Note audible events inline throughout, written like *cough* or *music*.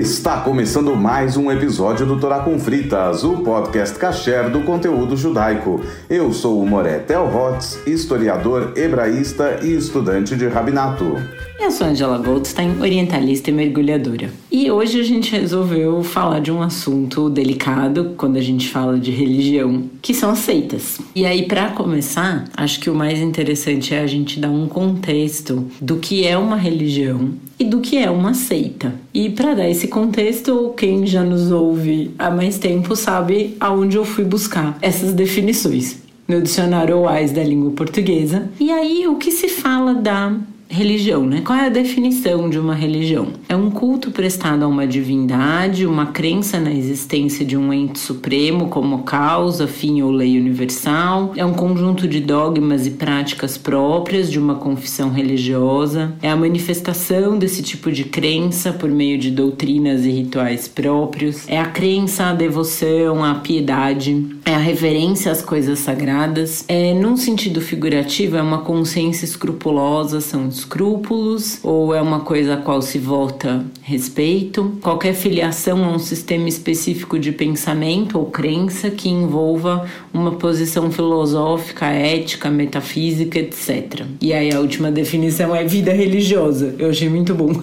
Está começando mais um episódio do Torá com Fritas, o podcast kasher do conteúdo judaico. Eu sou o Moré Tel Hotz, historiador hebraísta e estudante de rabinato. Eu sou Angela Goldstein, orientalista e mergulhadora. E hoje a gente resolveu falar de um assunto delicado quando a gente fala de religião, que são as seitas. E aí, para começar, acho que o mais interessante é a gente dar um contexto do que é uma religião e do que é uma seita. E para dar esse contexto, quem já nos ouve há mais tempo sabe aonde eu fui buscar essas definições no dicionário OAS da língua portuguesa. E aí, o que se fala da religião, né? Qual é a definição de uma religião? É um culto prestado a uma divindade, uma crença na existência de um ente supremo como causa, fim ou lei universal. É um conjunto de dogmas e práticas próprias de uma confissão religiosa. É a manifestação desse tipo de crença por meio de doutrinas e rituais próprios. É a crença, a devoção, a piedade. É a reverência às coisas sagradas. É, num sentido figurativo, é uma consciência escrupulosa, são escrúpulos ou é uma coisa a qual se vota respeito, qualquer filiação a um sistema específico de pensamento ou crença que envolva uma posição filosófica, ética, metafísica, etc. E aí a última definição é vida religiosa. Eu achei muito bom. *laughs*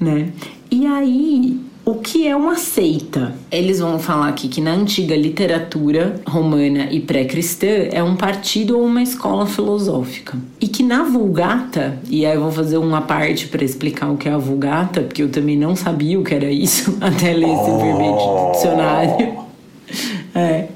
né? E aí, o que é uma seita? Eles vão falar aqui que na antiga literatura romana e pré-cristã é um partido ou uma escola filosófica. E que na Vulgata, e aí eu vou fazer uma parte para explicar o que é a Vulgata, porque eu também não sabia o que era isso *laughs* até ler esse verbete do dicionário. É.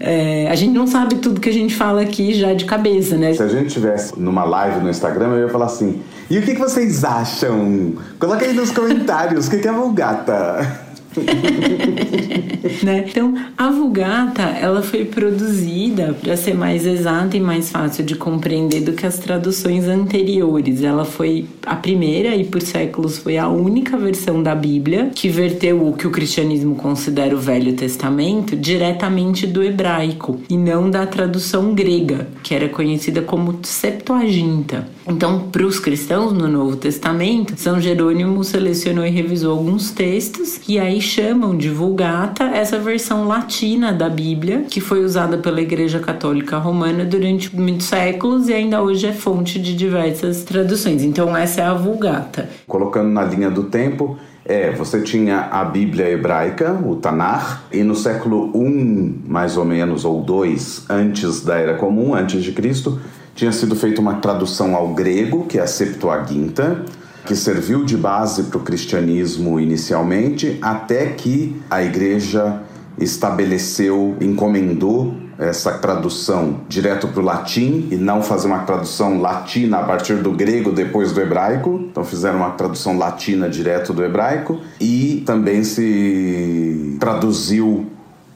É, a gente não sabe tudo que a gente fala aqui já de cabeça, né? Se a gente tivesse numa live no Instagram, eu ia falar assim: e o que, que vocês acham? Coloca aí nos comentários o que, que é vulgata. *laughs* né? Então, a Vulgata, ela foi produzida para ser mais exata e mais fácil de compreender do que as traduções anteriores. Ela foi a primeira e por séculos foi a única versão da Bíblia que verteu o que o cristianismo considera o Velho Testamento diretamente do hebraico e não da tradução grega, que era conhecida como Septuaginta. Então, para os cristãos no Novo Testamento, São Jerônimo selecionou e revisou alguns textos e aí chamam de Vulgata essa versão latina da Bíblia, que foi usada pela Igreja Católica Romana durante muitos séculos e ainda hoje é fonte de diversas traduções. Então, essa é a Vulgata. Colocando na linha do tempo, é, você tinha a Bíblia hebraica, o Tanar, e no século I, mais ou menos, ou dois, antes da Era Comum, antes de Cristo, tinha sido feita uma tradução ao grego, que é a Septuaginta, que serviu de base para o cristianismo inicialmente, até que a igreja estabeleceu, encomendou essa tradução direto para o latim e não fazer uma tradução latina a partir do grego depois do hebraico. Então fizeram uma tradução latina direto do hebraico e também se traduziu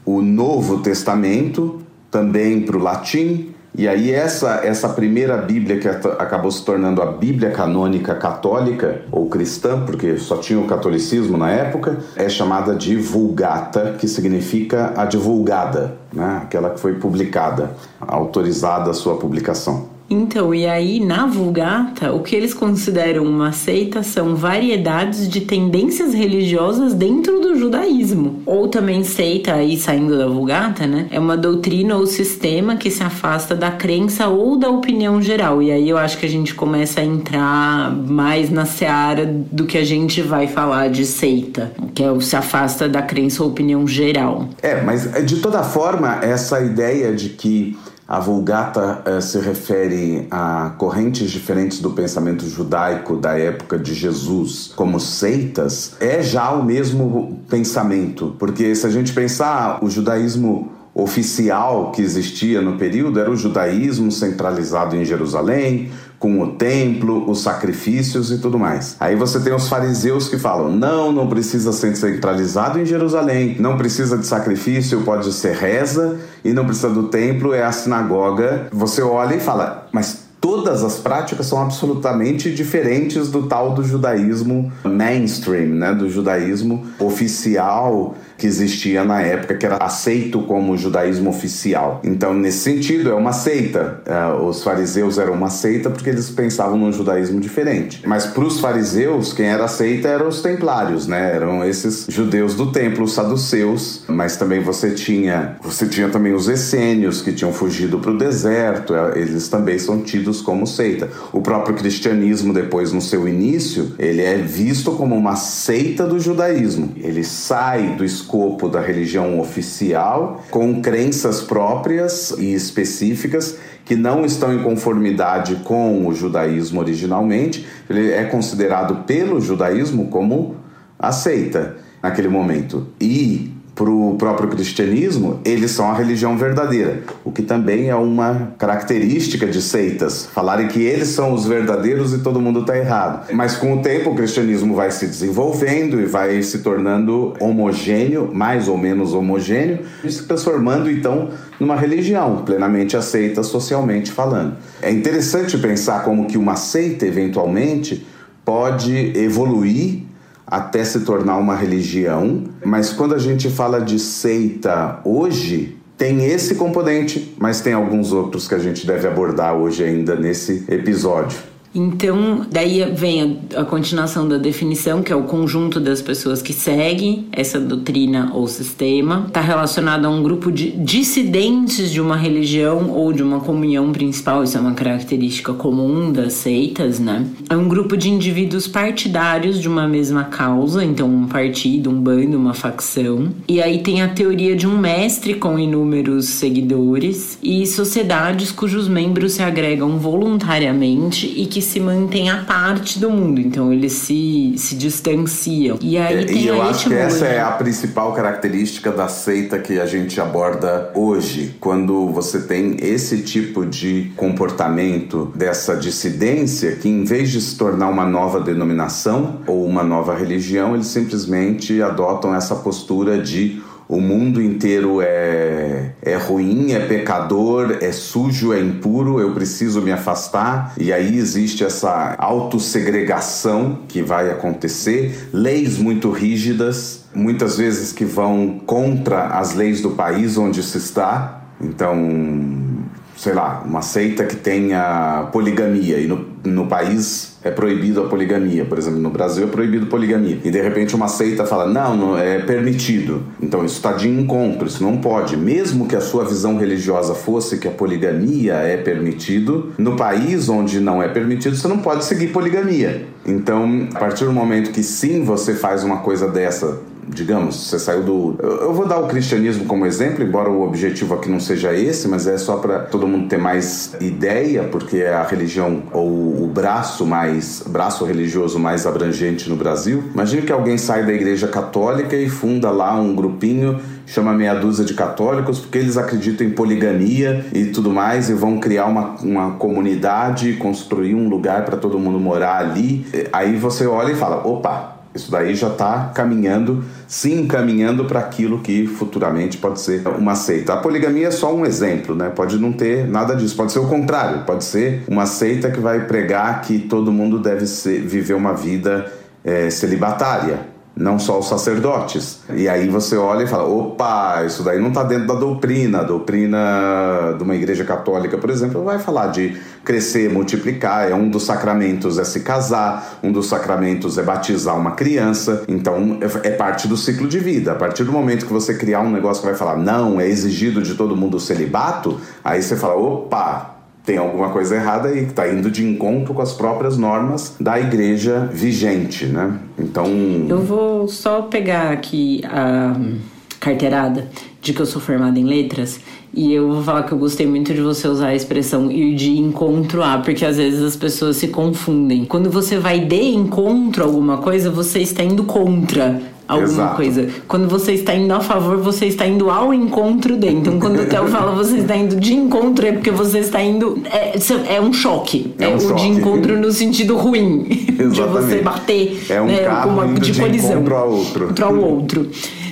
o Novo Testamento também para o latim e aí essa essa primeira Bíblia que acabou se tornando a Bíblia canônica católica ou cristã, porque só tinha o catolicismo na época, é chamada de Vulgata, que significa a divulgada, né? Aquela que foi publicada, autorizada a sua publicação. Então, e aí na Vulgata, o que eles consideram uma seita são variedades de tendências religiosas dentro do judaísmo. Ou também seita, aí saindo da Vulgata, né? É uma doutrina ou sistema que se afasta da crença ou da opinião geral. E aí eu acho que a gente começa a entrar mais na seara do que a gente vai falar de seita, que é o se afasta da crença ou opinião geral. É, mas de toda forma, essa ideia de que a Vulgata eh, se refere a correntes diferentes do pensamento judaico da época de Jesus, como seitas, é já o mesmo pensamento, porque se a gente pensar o judaísmo oficial que existia no período era o judaísmo centralizado em Jerusalém, com o templo, os sacrifícios e tudo mais. Aí você tem os fariseus que falam: não, não precisa ser centralizado em Jerusalém, não precisa de sacrifício, pode ser reza, e não precisa do templo, é a sinagoga. Você olha e fala: mas todas as práticas são absolutamente diferentes do tal do judaísmo mainstream, né, do judaísmo oficial que existia na época, que era aceito como judaísmo oficial. Então, nesse sentido, é uma seita. É, os fariseus eram uma seita porque eles pensavam num judaísmo diferente. Mas para os fariseus, quem era seita eram os templários, né? Eram esses judeus do templo, os saduceus. Mas também você tinha, você tinha também os essênios que tinham fugido para o deserto. É, eles também são tidos como seita. O próprio cristianismo, depois no seu início, ele é visto como uma seita do judaísmo. Ele sai do escopo da religião oficial, com crenças próprias e específicas que não estão em conformidade com o judaísmo originalmente. Ele é considerado pelo judaísmo como aceita naquele momento. E para o próprio cristianismo, eles são a religião verdadeira, o que também é uma característica de seitas, falarem que eles são os verdadeiros e todo mundo está errado. Mas com o tempo o cristianismo vai se desenvolvendo e vai se tornando homogêneo, mais ou menos homogêneo, e se transformando então numa religião plenamente aceita socialmente falando. É interessante pensar como que uma seita eventualmente pode evoluir até se tornar uma religião, mas quando a gente fala de seita hoje, tem esse componente, mas tem alguns outros que a gente deve abordar hoje ainda nesse episódio. Então, daí vem a, a, continuação da definição, que é o conjunto das pessoas que seguem essa doutrina ou sistema. Está relacionado a um grupo de dissidentes de uma religião ou de uma comunhão principal, isso é uma característica comum das seitas, né? É um grupo de indivíduos partidários de uma mesma causa, então um partido, um bando, uma facção. E aí tem a teoria de um mestre com inúmeros seguidores e sociedades cujos membros se agregam voluntariamente e que se mantém à parte do mundo, então eles se, se distanciam. E aí é, tem e eu acho que essa é a principal característica da seita que a gente aborda hoje, quando você tem esse tipo de comportamento dessa dissidência que em vez de se tornar uma nova denominação ou uma nova religião, eles simplesmente adotam essa postura de o mundo inteiro é, é ruim, é pecador, é sujo, é impuro, eu preciso me afastar. E aí existe essa autossegregação que vai acontecer, leis muito rígidas, muitas vezes que vão contra as leis do país onde se está. Então, sei lá, uma seita que tenha poligamia. E no, no país é proibido a poligamia, por exemplo, no Brasil é proibido poligamia. E de repente uma seita fala não, não é permitido, então isso está de encontro, isso não pode, mesmo que a sua visão religiosa fosse que a poligamia é permitido, no país onde não é permitido você não pode seguir poligamia. Então, a partir do momento que sim você faz uma coisa dessa digamos, você saiu do. Eu vou dar o cristianismo como exemplo, embora o objetivo aqui não seja esse, mas é só para todo mundo ter mais ideia, porque é a religião ou o braço mais braço religioso mais abrangente no Brasil. Imagine que alguém sai da igreja católica e funda lá um grupinho chama meia dúzia de católicos porque eles acreditam em poligamia e tudo mais e vão criar uma, uma comunidade, construir um lugar para todo mundo morar ali. Aí você olha e fala: opa, isso daí já está caminhando, se encaminhando para aquilo que futuramente pode ser uma seita. A poligamia é só um exemplo, né? Pode não ter nada disso, pode ser o contrário, pode ser uma seita que vai pregar que todo mundo deve ser, viver uma vida é, celibatária não só os sacerdotes. E aí você olha e fala: opa, isso daí não está dentro da doutrina. A doutrina de uma igreja católica, por exemplo, vai falar de crescer, multiplicar. É um dos sacramentos é se casar, um dos sacramentos é batizar uma criança. Então é, é parte do ciclo de vida. A partir do momento que você criar um negócio que vai falar: não, é exigido de todo mundo o celibato, aí você fala: opa, tem alguma coisa errada aí, que está indo de encontro com as próprias normas da igreja vigente, né? Então. Eu vou só pegar aqui a carteirada de que eu sou formada em letras e eu vou falar que eu gostei muito de você usar a expressão ir de encontro a, porque às vezes as pessoas se confundem. Quando você vai de encontro a alguma coisa, você está indo contra alguma Exato. coisa. Quando você está indo a favor, você está indo ao encontro dele. Então, quando o Theo *laughs* fala você está indo de encontro, é porque você está indo. É, é um choque. É, um o choque. de encontro no sentido ruim. Exatamente. *laughs* De você bater é um né, carro uma, de, de colisão. O outro. Contra o outro.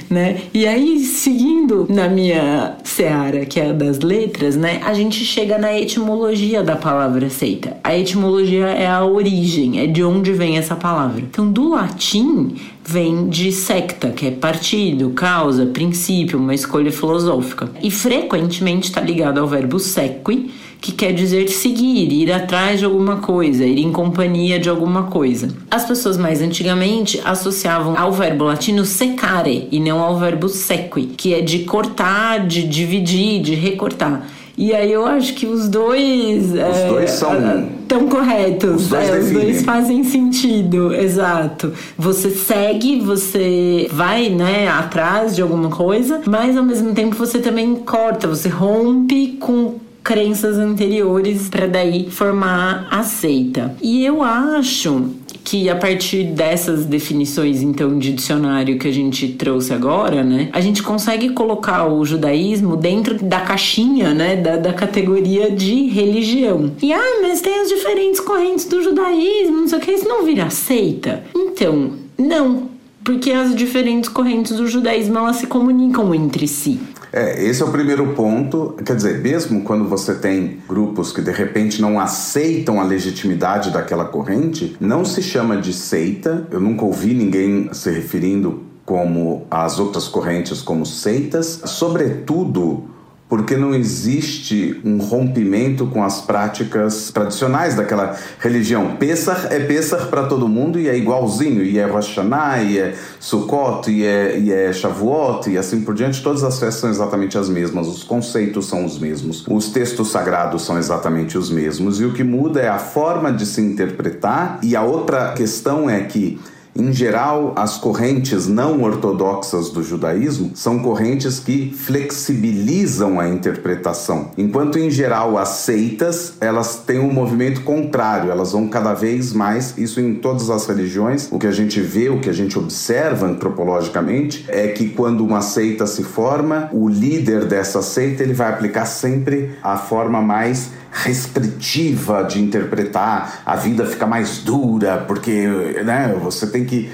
Né? E aí, seguindo na minha seara, que é a das letras, né? A gente chega na etimologia da palavra seita. A etimologia é a origem, é de onde vem essa palavra. Então, do latim vem de secta, que é partido, causa, princípio, uma escolha filosófica. E frequentemente está ligado ao verbo sequi, que quer dizer seguir, ir atrás de alguma coisa, ir em companhia de alguma coisa. As pessoas mais antigamente associavam ao verbo latino secare e não ao verbo sequi, que é de cortar, de dividir, de recortar. E aí eu acho que os dois. Os é, dois são. Tão corretos. Os dois, é, os dois fazem sentido, exato. Você segue, você vai, né, atrás de alguma coisa, mas ao mesmo tempo você também corta, você rompe com crenças anteriores para daí formar a seita. E eu acho que a partir dessas definições então de dicionário que a gente trouxe agora, né, a gente consegue colocar o judaísmo dentro da caixinha, né, da, da categoria de religião. E ah, mas tem as diferentes correntes do judaísmo, não sei o que, isso não vira seita? Então, não, porque as diferentes correntes do judaísmo elas se comunicam entre si. É, esse é o primeiro ponto. Quer dizer, mesmo quando você tem grupos que de repente não aceitam a legitimidade daquela corrente, não se chama de seita. Eu nunca ouvi ninguém se referindo como as outras correntes como seitas, sobretudo porque não existe um rompimento com as práticas tradicionais daquela religião. Pesach é Pesach para todo mundo e é igualzinho, e é Rosh Hashanah, e é Sukkot, e é, e é Shavuot, e assim por diante. Todas as festas são exatamente as mesmas, os conceitos são os mesmos, os textos sagrados são exatamente os mesmos, e o que muda é a forma de se interpretar, e a outra questão é que em geral, as correntes não ortodoxas do judaísmo são correntes que flexibilizam a interpretação, enquanto em geral as seitas elas têm um movimento contrário, elas vão cada vez mais, isso em todas as religiões, o que a gente vê, o que a gente observa antropologicamente é que quando uma seita se forma, o líder dessa seita ele vai aplicar sempre a forma mais restritiva de interpretar, a vida fica mais dura, porque né, você tem que.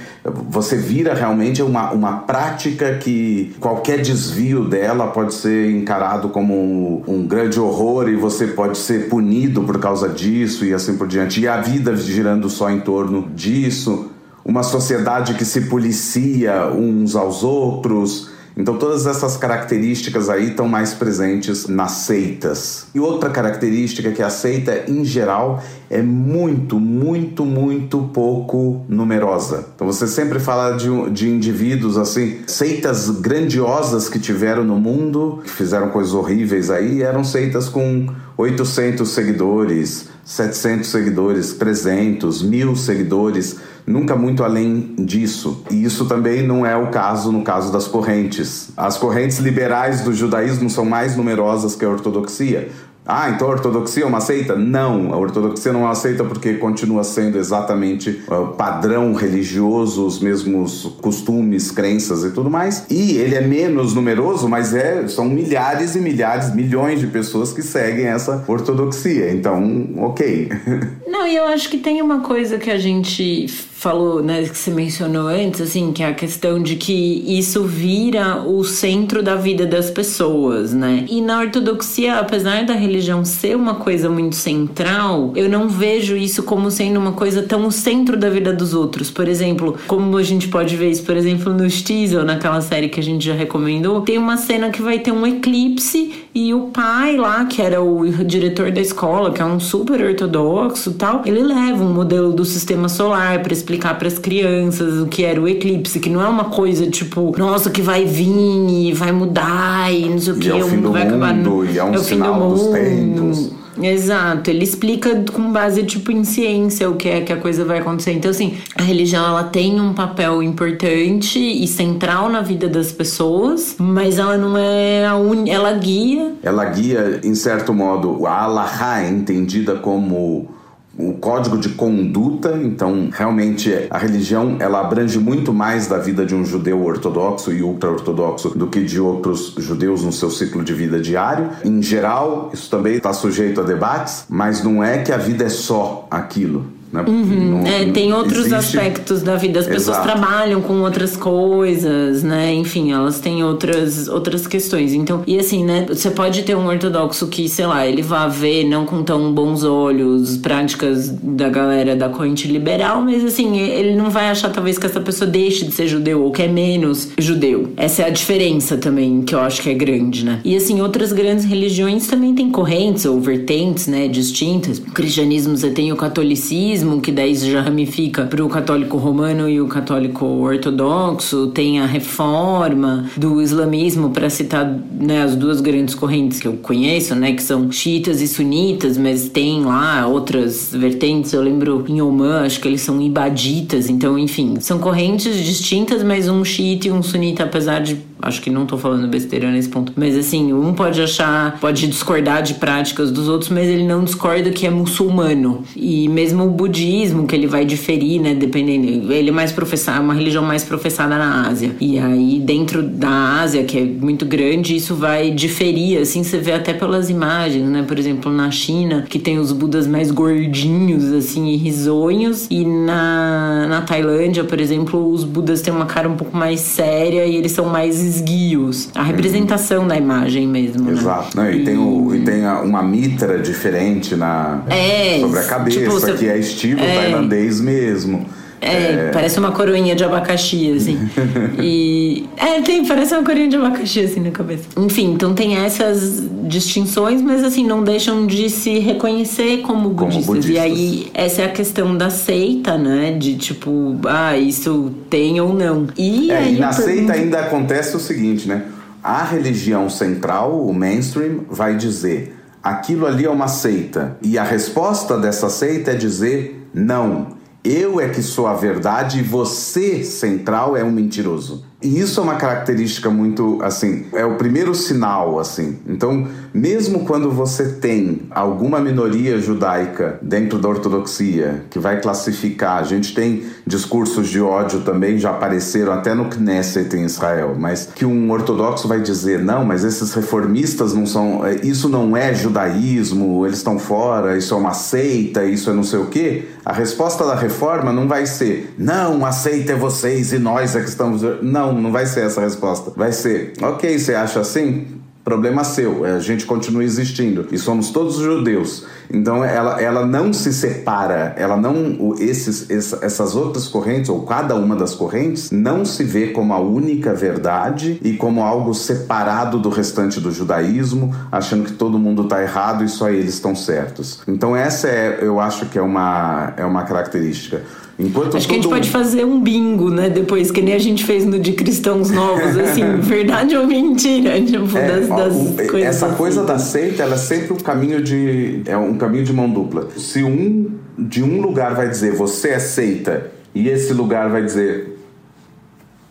Você vira realmente uma, uma prática que qualquer desvio dela pode ser encarado como um, um grande horror e você pode ser punido por causa disso e assim por diante. E a vida girando só em torno disso. Uma sociedade que se policia uns aos outros então todas essas características aí estão mais presentes nas seitas. E outra característica é que a seita em geral é muito, muito, muito pouco numerosa. Então você sempre fala de, de indivíduos assim, seitas grandiosas que tiveram no mundo, que fizeram coisas horríveis aí, eram seitas com 800 seguidores, 700 seguidores, 300, mil seguidores nunca muito além disso. E isso também não é o caso no caso das correntes. As correntes liberais do judaísmo são mais numerosas que a ortodoxia. Ah, então a ortodoxia é uma seita? Não, a ortodoxia não é aceita porque continua sendo exatamente o padrão religioso, os mesmos costumes, crenças e tudo mais. E ele é menos numeroso, mas é, são milhares e milhares, milhões de pessoas que seguem essa ortodoxia. Então, ok. *laughs* Não, e eu acho que tem uma coisa que a gente falou, né, que você mencionou antes, assim, que é a questão de que isso vira o centro da vida das pessoas, né? E na ortodoxia, apesar da religião ser uma coisa muito central, eu não vejo isso como sendo uma coisa tão o centro da vida dos outros. Por exemplo, como a gente pode ver isso, por exemplo, no Stiesel, naquela série que a gente já recomendou, tem uma cena que vai ter um eclipse e o pai lá, que era o diretor da escola, que é um super ortodoxo tal, ele leva um modelo do sistema solar para explicar para as crianças o que era o eclipse, que não é uma coisa tipo, nossa, que vai vir e vai mudar e não sei o que, é o fim do vai mundo, acabar. E é um é o sinal dos tempos. Exato, ele explica com base tipo em ciência o que é que a coisa vai acontecer. Então assim, a religião ela tem um papel importante e central na vida das pessoas, mas ela não é a un... ela guia. Ela guia em certo modo a Allahá é entendida como o código de conduta, então realmente a religião ela abrange muito mais da vida de um judeu ortodoxo e ultra-ortodoxo do que de outros judeus no seu ciclo de vida diário. Em geral, isso também está sujeito a debates, mas não é que a vida é só aquilo. Né? Uhum. Não, é, tem outros existe... aspectos da vida. As pessoas Exato. trabalham com outras coisas, né? Enfim, elas têm outras, outras questões. Então, e assim, né? Você pode ter um ortodoxo que, sei lá, ele vá ver não com tão bons olhos práticas da galera da corrente liberal, mas assim, ele não vai achar talvez que essa pessoa deixe de ser judeu ou que é menos judeu. Essa é a diferença também que eu acho que é grande, né? E assim, outras grandes religiões também têm correntes ou vertentes, né? Distintas. O cristianismo você tem o catolicismo que daí já ramifica para o católico romano e o católico ortodoxo, tem a reforma do islamismo, para citar né, as duas grandes correntes que eu conheço, né, que são xiitas e sunitas, mas tem lá outras vertentes. Eu lembro em Oman, acho que eles são ibaditas, então, enfim, são correntes distintas, mas um xiita e um sunita, apesar de Acho que não tô falando besteira nesse ponto. Mas assim, um pode achar, pode discordar de práticas dos outros, mas ele não discorda que é muçulmano. E mesmo o que ele vai diferir, né? Dependendo. Ele é mais professado, é uma religião mais professada na Ásia. E aí, dentro da Ásia, que é muito grande, isso vai diferir, assim, você vê até pelas imagens, né? Por exemplo, na China, que tem os budas mais gordinhos, assim, e risonhos. E na, na Tailândia, por exemplo, os budas têm uma cara um pouco mais séria e eles são mais esguios. A representação uhum. da imagem mesmo, né? Exato. Não, e, e, tem, o, e tem uma mitra diferente na, é, sobre a cabeça, tipo, você, que é estilo é, tailandês mesmo. É, é, parece uma coroinha de abacaxi, assim. *laughs* e. É, tem, parece uma coroinha de abacaxi, assim, na cabeça. Enfim, então tem essas distinções, mas assim, não deixam de se reconhecer como budistas. Como budistas. E aí, essa é a questão da seita, né? De tipo, ah, isso tem ou não. E é, aí. E na pergunto... seita ainda acontece o seguinte, né? A religião central, o mainstream, vai dizer aquilo ali é uma seita. E a resposta dessa seita é dizer não eu é que sou a verdade e você, central, é um mentiroso. E isso é uma característica muito, assim, é o primeiro sinal, assim. Então, mesmo quando você tem alguma minoria judaica dentro da ortodoxia que vai classificar, a gente tem discursos de ódio também, já apareceram até no Knesset em Israel, mas que um ortodoxo vai dizer, não, mas esses reformistas não são, é, isso não é judaísmo, eles estão fora, isso é uma seita, isso é não sei o quê. A resposta da reforma não vai ser, não, a seita é vocês e nós é que estamos. Não, não, não vai ser essa a resposta. Vai ser, ok, você acha assim? Problema seu, a gente continua existindo e somos todos judeus. Então ela, ela não se separa, ela não esses, essas outras correntes ou cada uma das correntes não se vê como a única verdade e como algo separado do restante do judaísmo, achando que todo mundo está errado e só eles estão certos. Então essa é, eu acho que é uma é uma característica. Enquanto Acho que a gente pode fazer um bingo, né? Depois, que nem a gente fez no de cristãos novos, assim, *laughs* verdade ou mentira, tipo, é, das, das o, coisas. Essa assim. coisa da seita, ela é sempre um caminho de. É um caminho de mão dupla. Se um de um lugar vai dizer você é seita, e esse lugar vai dizer.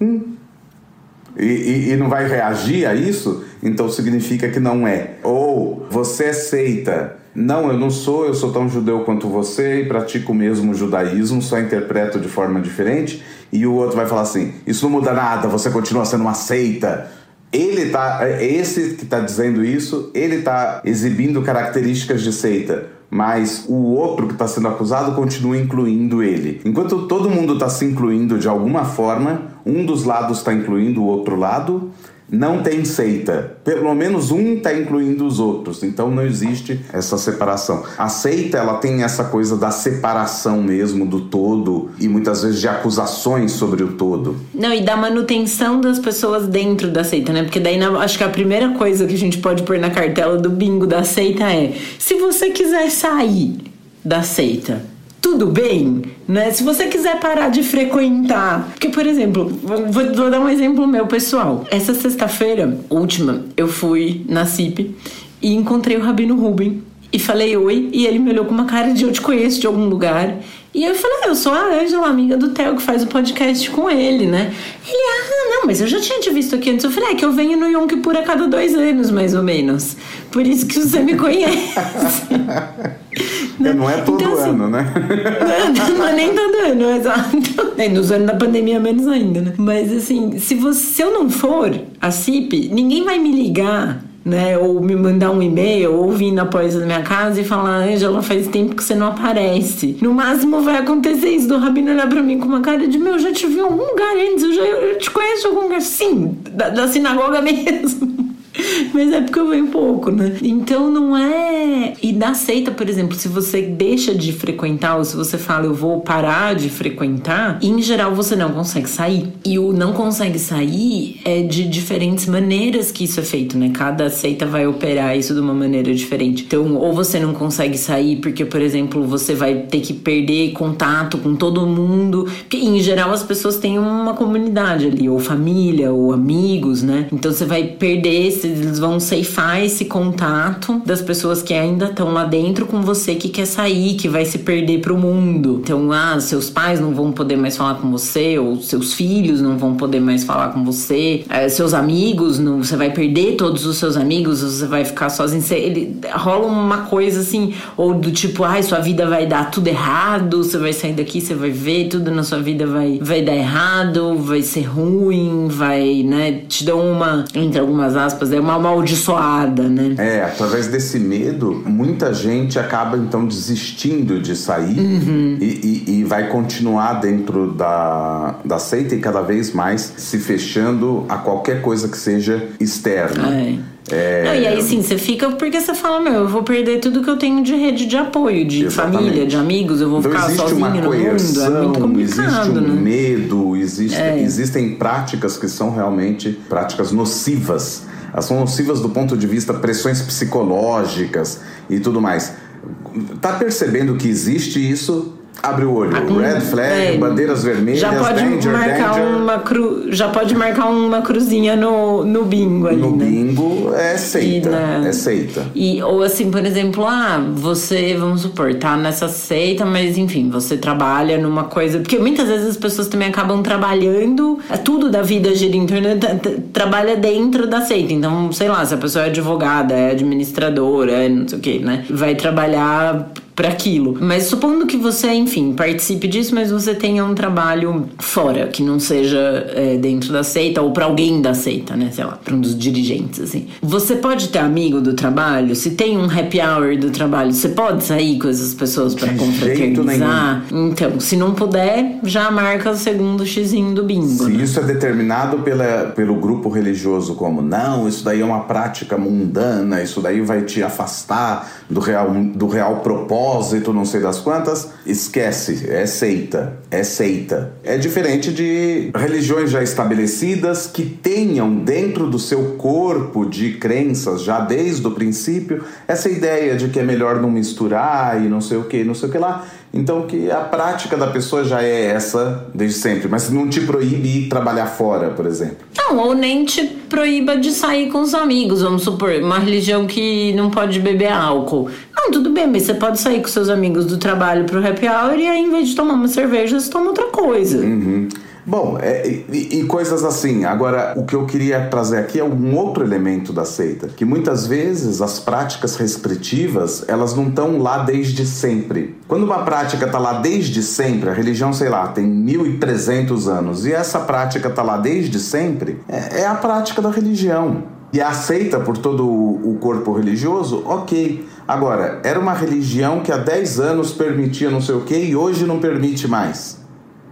Hum, e, e, e, não vai reagir a isso, então significa que não é. Ou você é seita não, eu não sou, eu sou tão judeu quanto você e pratico o mesmo judaísmo, só interpreto de forma diferente. E o outro vai falar assim: Isso não muda nada, você continua sendo uma seita. Ele tá, esse que está dizendo isso, ele está exibindo características de seita, mas o outro que está sendo acusado continua incluindo ele. Enquanto todo mundo está se incluindo de alguma forma, um dos lados está incluindo o outro lado, não tem seita. Pelo menos um está incluindo os outros. Então não existe essa separação. A seita ela tem essa coisa da separação mesmo do todo e muitas vezes de acusações sobre o todo. Não, e da manutenção das pessoas dentro da seita, né? Porque daí acho que a primeira coisa que a gente pode pôr na cartela do bingo da seita é: se você quiser sair da seita, tudo bem, né? Se você quiser parar de frequentar. Porque, por exemplo, vou, vou dar um exemplo meu pessoal. Essa sexta-feira, última, eu fui na CIP e encontrei o Rabino Rubem e falei oi, e ele me olhou com uma cara de eu te conheço de algum lugar. E eu falei, ah, eu sou a Ângela, amiga do Theo, que faz o podcast com ele, né? Ele, ah, não, mas eu já tinha te visto aqui antes. Eu falei, é que eu venho no Yom Kippur a cada dois anos, mais ou menos. Por isso que você me conhece. não, *laughs* não é todo então, assim, ano, né? Não, *laughs* não, é nem todo ano, exato. É, nos anos da pandemia, menos ainda, né? Mas assim, se, você, se eu não for a CIP, ninguém vai me ligar né? Ou me mandar um e-mail, ou vir na porta da minha casa e falar, Ângela, faz tempo que você não aparece. No máximo vai acontecer isso do Rabino olhar pra mim com uma cara de meu, eu já te vi em algum lugar antes, eu já eu te conheço em algum lugar. Sim, da, da sinagoga *laughs* mesmo. *laughs* Mas é porque eu venho pouco, né? Então não é. E na seita, por exemplo, se você deixa de frequentar, ou se você fala eu vou parar de frequentar, em geral você não consegue sair. E o não consegue sair é de diferentes maneiras que isso é feito, né? Cada seita vai operar isso de uma maneira diferente. Então, ou você não consegue sair porque, por exemplo, você vai ter que perder contato com todo mundo. Porque em geral as pessoas têm uma comunidade ali, ou família, ou amigos, né? Então você vai perder esse eles vão ceifar esse contato das pessoas que ainda estão lá dentro com você que quer sair, que vai se perder pro mundo. Então, ah, seus pais não vão poder mais falar com você, ou seus filhos não vão poder mais falar com você, é, seus amigos, não, você vai perder todos os seus amigos, você vai ficar sozinho. Você, ele, rola uma coisa assim, ou do tipo, ai, ah, sua vida vai dar tudo errado, você vai sair daqui, você vai ver, tudo na sua vida vai, vai dar errado, vai ser ruim, vai, né, te dão uma, entre algumas aspas, é uma amaldiçoada, né? É, através desse medo, muita gente acaba então desistindo de sair uhum. e, e, e, vai continuar dentro da, da seita e cada vez mais se fechando a qualquer coisa que seja externa. É. É... Não, e aí sim, você fica porque você fala, meu, eu vou perder tudo que eu tenho de rede de apoio, de Exatamente. família, de amigos, eu vou então, ficar sozinho no mundo. É muito complicado, existe um né? medo, existe, é. existem práticas que são realmente práticas nocivas elas são nocivas do ponto de vista pressões psicológicas e tudo mais. Tá percebendo que existe isso? Abre o olho. Red flag, é, bandeiras vermelhas, já pode danger, marcar danger. Uma cru, já pode marcar uma cruzinha no, no bingo ali, No né? bingo é seita. Na, é seita. E, ou assim, por exemplo, ah, você, vamos supor, tá nessa seita, mas enfim, você trabalha numa coisa. Porque muitas vezes as pessoas também acabam trabalhando. É tudo da vida gira em torno. Trabalha dentro da seita. Então, sei lá, se a pessoa é advogada, é administradora, é não sei o que, né? Vai trabalhar para aquilo. Mas supondo que você, enfim, participe disso, mas você tenha um trabalho fora, que não seja é, dentro da seita ou para alguém da seita, né? Sei lá, para um dos dirigentes, assim. Você pode ter amigo do trabalho? Se tem um happy hour do trabalho, você pode sair com essas pessoas para confraternizar? Então, se não puder, já marca o segundo xizinho do bingo. Se né? isso é determinado pela, pelo grupo religioso como não, isso daí é uma prática mundana, isso daí vai te afastar do real, do real propósito propósito, não sei das quantas, esquece, é seita, é seita. É diferente de religiões já estabelecidas que tenham dentro do seu corpo de crenças, já desde o princípio, essa ideia de que é melhor não misturar e não sei o que, não sei o que lá. Então que a prática da pessoa já é essa desde sempre, mas não te proíbe ir trabalhar fora, por exemplo. Não, ou nem te proíba de sair com os amigos, vamos supor, uma religião que não pode beber álcool. Tudo bem, mas você pode sair com seus amigos do trabalho pro happy hour e aí, em vez de tomar uma cerveja, você toma outra coisa. Uhum. Bom, é, e, e, coisas assim. Agora, o que eu queria trazer aqui é um outro elemento da seita, que muitas vezes as práticas restritivas elas não estão lá desde sempre. Quando uma prática está lá desde sempre, a religião, sei lá, tem 1.300 anos, e essa prática está lá desde sempre, é, é a prática da religião. E aceita por todo o corpo religioso, ok. Agora, era uma religião que há 10 anos permitia não sei o que e hoje não permite mais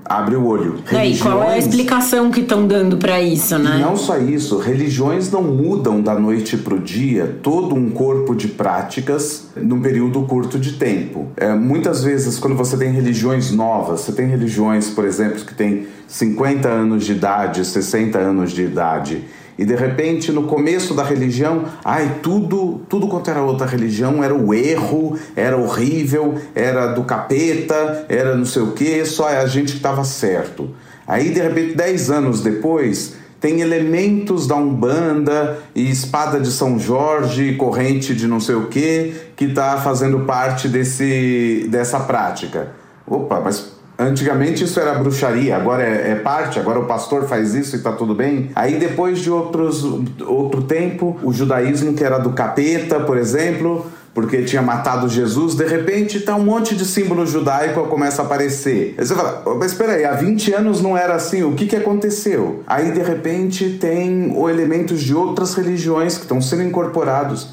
abre o olho. Religiões... qual é a explicação que estão dando para isso, né? E não só isso, religiões não mudam da noite para o dia todo um corpo de práticas num período curto de tempo. É, muitas vezes, quando você tem religiões novas, você tem religiões, por exemplo, que têm 50 anos de idade, 60 anos de idade, e de repente no começo da religião, ai, tudo, tudo quanto era outra religião era o erro, era horrível, era do capeta, era não sei o que, só a gente que estava certo. Aí de repente, dez anos depois, tem elementos da Umbanda e espada de São Jorge, corrente de não sei o que, que está fazendo parte desse, dessa prática. Opa, mas Antigamente isso era bruxaria, agora é, é, parte, agora o pastor faz isso e tá tudo bem. Aí depois de outros, outro tempo, o judaísmo que era do capeta, por exemplo, porque tinha matado Jesus, de repente tá um monte de símbolo judaico começa a aparecer. Aí você fala, mas espera aí, há 20 anos não era assim, o que que aconteceu? Aí de repente tem elementos de outras religiões que estão sendo incorporados.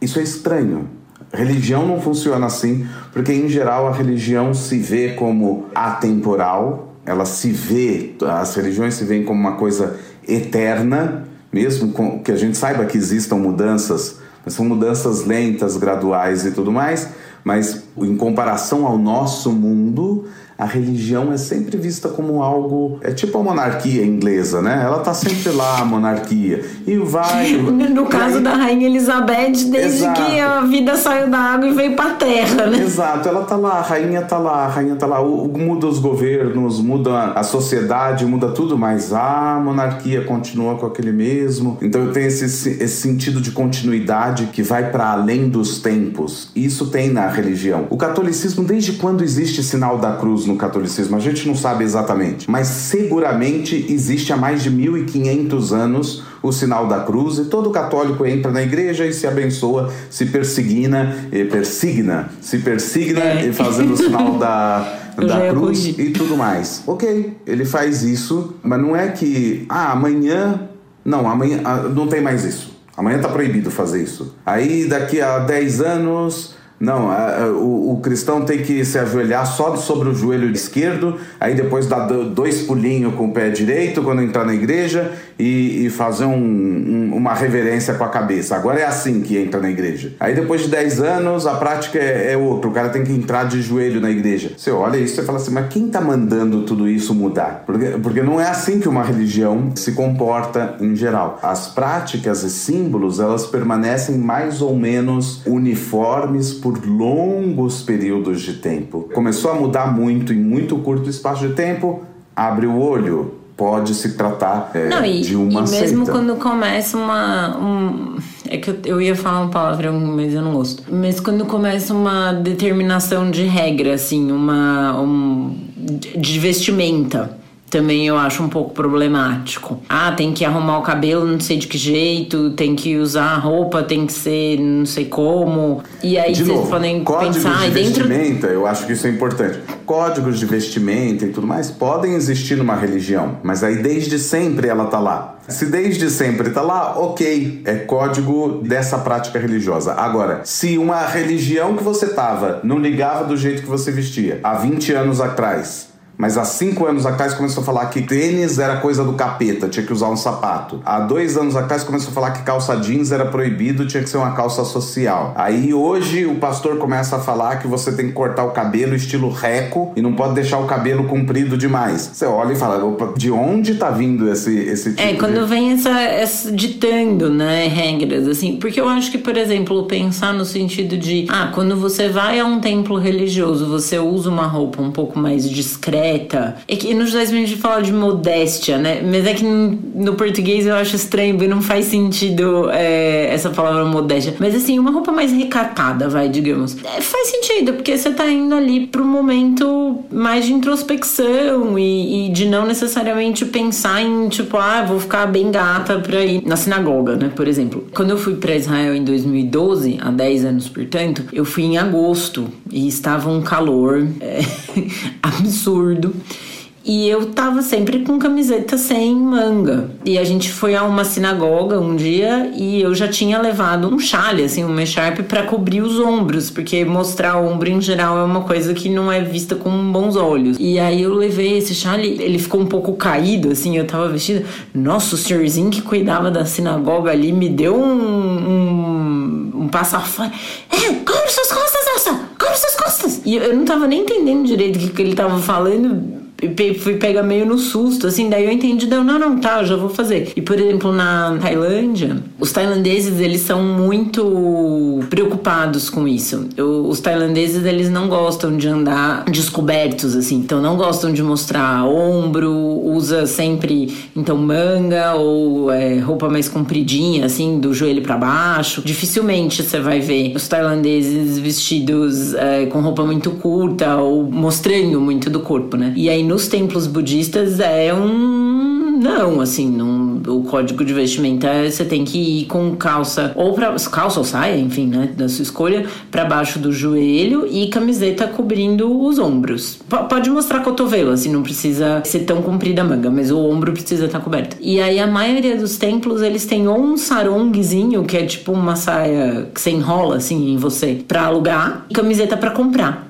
Isso é estranho. Religião não funciona assim, porque em geral a religião se vê como atemporal, ela se vê, as religiões se veem como uma coisa eterna, mesmo que a gente saiba que existam mudanças, mas são mudanças lentas, graduais e tudo mais, mas em comparação ao nosso mundo, a religião é sempre vista como algo. É tipo a monarquia inglesa, né? Ela tá sempre lá, a monarquia. E vai. *laughs* No caso da Rainha Elizabeth, desde Exato. que a vida saiu da água e veio pra terra, né? Exato, ela tá lá, a rainha tá lá, a rainha tá lá. O, muda os governos, muda a sociedade, muda tudo, mas a monarquia continua com aquele mesmo. Então eu tenho esse, esse sentido de continuidade que vai para além dos tempos. Isso tem na religião. O catolicismo, desde quando existe sinal da cruz no catolicismo, a gente não sabe exatamente, mas seguramente existe há mais de 1500 anos o sinal da cruz e todo católico entra na igreja e se abençoa, se persigna, e persigna, se persigna é. fazendo o sinal da *laughs* da cruz e tudo mais. Ok, ele faz isso, mas não é que ah, amanhã não, amanhã ah, não tem mais isso. Amanhã está proibido fazer isso. Aí daqui a 10 anos não, o, o, cristão tem que se ajoelhar só sobre o joelho esquerdo, aí depois dar dois pulinhos com o pé direito quando entrar na igreja e, e fazer um, um, uma reverência com a cabeça. Agora é assim que entra na igreja. Aí depois de 10 anos a prática é, é outra, o cara tem que entrar de joelho na igreja. Você olha isso e fala assim, mas quem está mandando tudo isso mudar? Porque, porque não é assim que uma religião se comporta em geral. As práticas e símbolos elas permanecem mais ou menos uniformes por longos períodos de tempo. Começou a mudar muito em muito curto espaço de tempo, abre o olho, pode se tratar é, Não, e, de uma e mesmo seita. quando começa uma um, é que eu, eu ia falar uma palavra mas eu não gosto mas quando começa uma determinação de regra assim uma um, de vestimenta também eu acho um pouco problemático. Ah, tem que arrumar o cabelo não sei de que jeito, tem que usar a roupa, tem que ser não sei como. E aí de vocês novo, podem códigos pensar de dentro... vestimenta, eu acho que isso é importante. Códigos de vestimenta e tudo mais podem existir numa religião, mas aí desde sempre ela tá lá. Se desde sempre tá lá, ok, é código dessa prática religiosa. Agora, se uma religião que você tava não ligava do jeito que você vestia há 20 anos atrás, mas há cinco anos atrás começou a falar que tênis era coisa do capeta, tinha que usar um sapato. Há dois anos atrás começou a falar que calça jeans era proibido, tinha que ser uma calça social. Aí hoje o pastor começa a falar que você tem que cortar o cabelo estilo reco e não pode deixar o cabelo comprido demais. Você olha e fala, opa, de onde tá vindo esse, esse tipo É, quando de... vem essa, essa ditando, né, regras, assim. Porque eu acho que, por exemplo, pensar no sentido de, ah, quando você vai a um templo religioso, você usa uma roupa um pouco mais discreta é que no judaísmo a gente fala de modéstia, né? Mas é que no, português eu acho estranho e não faz sentido é, essa palavra modéstia. Mas assim, uma roupa mais recatada, vai, digamos. É, faz sentido, porque você tá indo ali pro momento mais de introspecção e, e de não necessariamente pensar em, tipo, ah, vou ficar bem gata pra ir na sinagoga, né? Por exemplo. Quando eu fui para Israel em 2012, há 10 anos, portanto, eu fui em agosto e estava um calor é, *laughs* absurdo absurdo. E eu tava sempre com camiseta sem manga. E a gente foi a uma sinagoga um dia e eu já tinha levado um chale, assim, um echarpe para cobrir os ombros, porque mostrar ombro em geral é uma coisa que não é vista com bons olhos. E aí eu levei esse chale, ele ficou um pouco caído, assim, eu tava vestida. Nossa, o senhorzinho que cuidava da sinagoga ali me deu um, um, um passo fora. É, cobre suas costas, Elsa! Cobre suas costas! E eu não tava nem entendendo direito o que, que ele tava falando fui pega meio no susto, assim, daí eu entendi, não, não, tá, eu já vou fazer. E, por exemplo, na Tailândia, os tailandeses, eles são muito preocupados com isso. Eu, os tailandeses, eles não gostam de andar descobertos, assim, então não gostam de mostrar ombro, usa sempre, então, manga ou é, roupa mais compridinha, assim, do joelho para baixo. Dificilmente você vai ver os tailandeses vestidos é, com roupa muito curta ou mostrando muito do corpo, né? E aí nos templos budistas é um não, assim, não, o código de vestimenta é você tem que ir com calça ou para calça ou saia, enfim, né, da sua escolha, para baixo do joelho e camiseta cobrindo os ombros. P pode mostrar cotovelo, assim, não precisa ser tão comprida a manga, mas o ombro precisa estar coberto. E aí a maioria dos templos eles têm ou um sarongzinho, que é tipo uma saia que você enrola assim em você para alugar, e camiseta para comprar.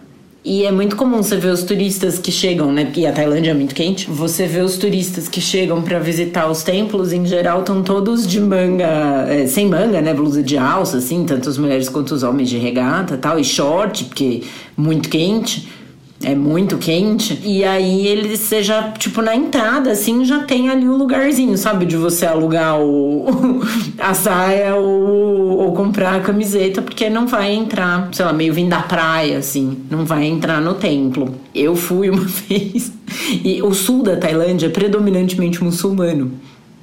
E é muito comum você ver os turistas que chegam, né? Porque a Tailândia é muito quente. Você vê os turistas que chegam para visitar os templos, em geral, estão todos de manga, é, sem manga, né? Blusa de alça, assim, tanto as mulheres quanto os homens de regata tal, e short, porque muito quente é muito quente. E aí ele seja, tipo, na entrada, assim, já tem ali o um lugarzinho, sabe? De você alugar o, *laughs* a saia ou, ou comprar a camiseta, porque não vai entrar, sei lá, meio vindo da praia, assim, não vai entrar no templo. Eu fui *laughs* uma vez. E o sul da Tailândia é predominantemente muçulmano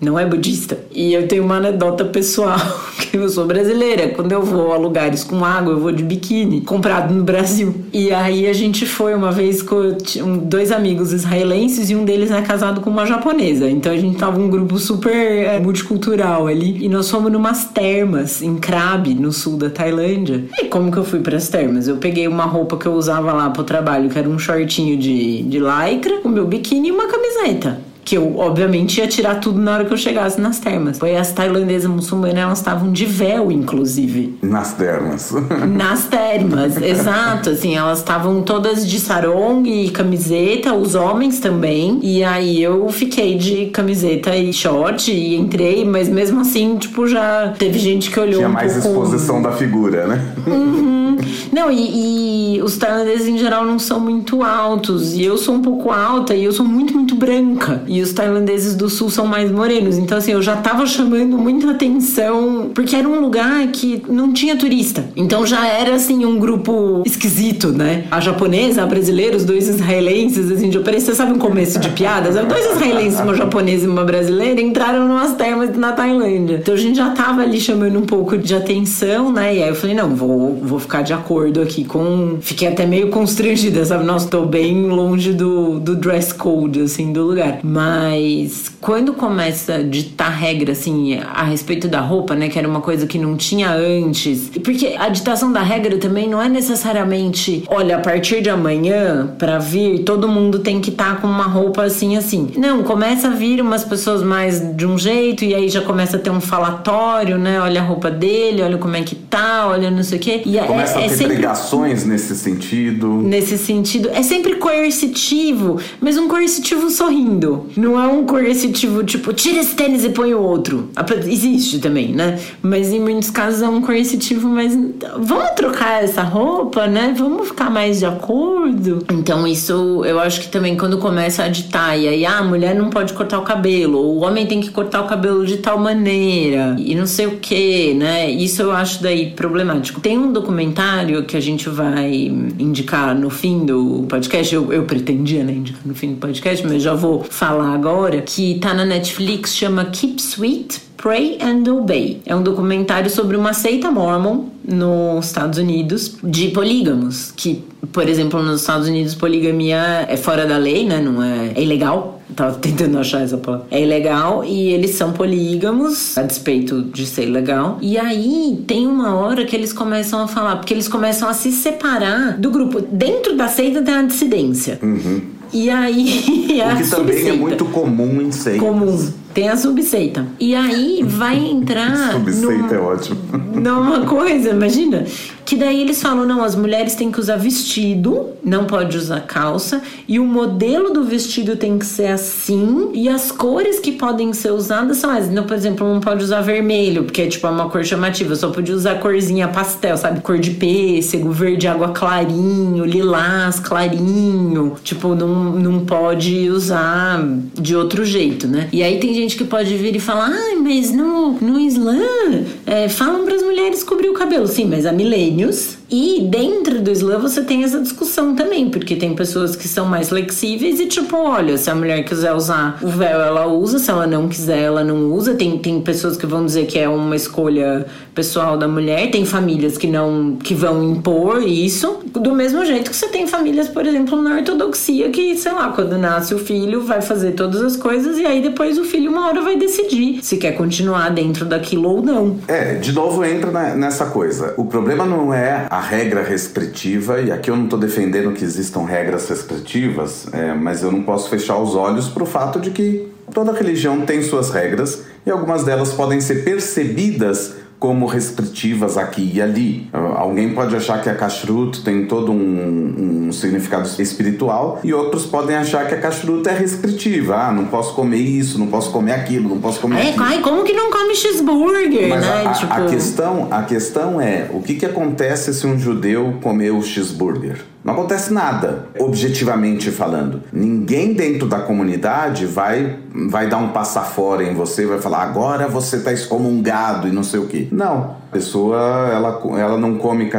não é budista. E eu tenho uma anedota pessoal, *laughs* que eu sou brasileira. Quando eu vou a lugares com água, eu vou de biquíni, comprado no Brasil. E aí a gente foi uma vez com dois amigos israelenses e um deles é casado com uma japonesa. Então a gente tava um grupo super é, multicultural ali. E nós fomos numas termas em Krabi, no sul da Tailândia. E como que eu fui para as termas? Eu peguei uma roupa que eu usava lá pro trabalho, que era um shortinho de, de lycra, o meu biquíni e uma camiseta que eu obviamente ia tirar tudo na hora que eu chegasse nas termas. Foi as tailandesas muçulmanas, elas estavam de véu, inclusive. Nas termas. *laughs* Nas termas, exato. Assim, elas estavam todas de sarong e camiseta, os homens também. E aí eu fiquei de camiseta e short e entrei, mas mesmo assim, tipo, já teve gente que olhou Tinha um mais pouco... exposição da figura, né? Uhum. Não, e, e os tailandeses em geral não são muito altos. E eu sou um pouco alta e eu sou muito, muito branca. E os tailandeses do sul são mais morenos. Então, assim, eu já tava chamando muita atenção, porque era um lugar que não tinha turista. Então já era, assim, um grupo esquisito, né? A japonesa, a brasileira, os dois israelenses, assim, de parecia, sabe um começo de piadas? Dois israelenses, uma japonesa e uma brasileira, entraram numas termas na Tailândia. Então a gente já tava ali chamando um pouco de atenção, né? E aí eu falei, não, vou, vou ficar de acordo aqui com. Fiquei até meio constrangida, sabe? Nossa, tô bem longe do, do dress code, assim, do lugar. Mas quando começa a ditar regra, assim, a respeito da roupa, né? Que era uma coisa que não tinha antes. Porque a ditação da regra também não é necessariamente, olha, a partir de amanhã, para vir, todo mundo tem que estar tá com uma roupa assim, assim. Não, começa a vir umas pessoas mais de um jeito, e aí já começa a ter um falatório, né? Olha a roupa dele, olha como é que tá, olha não sei o quê. E é, começa é, a ter sempre, pregações nesse sentido. Nesse sentido. É sempre coercitivo, mas um coercitivo sorrindo. Não é um coercitivo tipo, tira esse tênis e põe o outro. Existe também, né? Mas em muitos casos é um coercitivo, mas vamos trocar essa roupa, né? Vamos ficar mais de acordo. Então, isso eu acho que também quando começa a ditar, e aí ah, a mulher não pode cortar o cabelo, o homem tem que cortar o cabelo de tal maneira, e não sei o que, né? Isso eu acho daí problemático. Tem um documentário que a gente vai indicar no fim do podcast, eu, eu pretendia, né, indicar no fim do podcast, mas já vou falar agora, que tá na Netflix, chama Keep Sweet, Pray and Obey. É um documentário sobre uma seita mormon nos Estados Unidos de polígamos, que, por exemplo, nos Estados Unidos poligamia é fora da lei, né? Não é, é ilegal. Tava tentando achar essa palavra. É ilegal e eles são polígamos, a despeito de ser ilegal. E aí tem uma hora que eles começam a falar, porque eles começam a se separar do grupo. Dentro da seita tem a dissidência. Uhum. E aí. *laughs* o que também é muito comum em seitas. Comum. Tem a subseita. E aí vai entrar. *laughs* subseita é ótimo. *laughs* Numa coisa, imagina. Que daí eles falam: não, as mulheres têm que usar vestido, não pode usar calça, e o modelo do vestido tem que ser assim, e as cores que podem ser usadas são as. Então, por exemplo, não pode usar vermelho, porque é tipo uma cor chamativa, só pode usar corzinha pastel, sabe? Cor de pêssego, verde água clarinho, lilás clarinho. Tipo, não, não pode usar de outro jeito, né? E aí tem gente gente que pode vir e falar, ah, mas no, no Islã é, falam para as mulheres cobrir o cabelo. Sim, mas há milênios e dentro do Islã você tem essa discussão também, porque tem pessoas que são mais flexíveis e tipo, olha, se a mulher quiser usar o véu, ela usa, se ela não quiser, ela não usa. Tem, tem pessoas que vão dizer que é uma escolha pessoal da mulher, tem famílias que não que vão impor isso. Do mesmo jeito que você tem famílias, por exemplo, na ortodoxia que, sei lá, quando nasce o filho, vai fazer todas as coisas e aí depois o filho uma hora vai decidir se quer continuar dentro daquilo ou não. É, de novo entra nessa coisa. O problema não é a regra restritiva, e aqui eu não estou defendendo que existam regras restritivas, é, mas eu não posso fechar os olhos para o fato de que toda religião tem suas regras e algumas delas podem ser percebidas como restritivas aqui e ali. Alguém pode achar que a kashrut tem todo um, um, significado espiritual e outros podem achar que a kashrut é restritiva. Ah, não posso comer isso, não posso comer aquilo, não posso comer é, aquilo. Ai, como que não come cheeseburger, Mas né? A, tipo... a, questão, a questão é, o que, que acontece se um judeu comer o cheeseburger? Não acontece nada, objetivamente falando. Ninguém dentro da comunidade vai, vai dar um passar fora em você, vai falar agora você está excomungado e não sei o que. Não pessoa ela, ela não come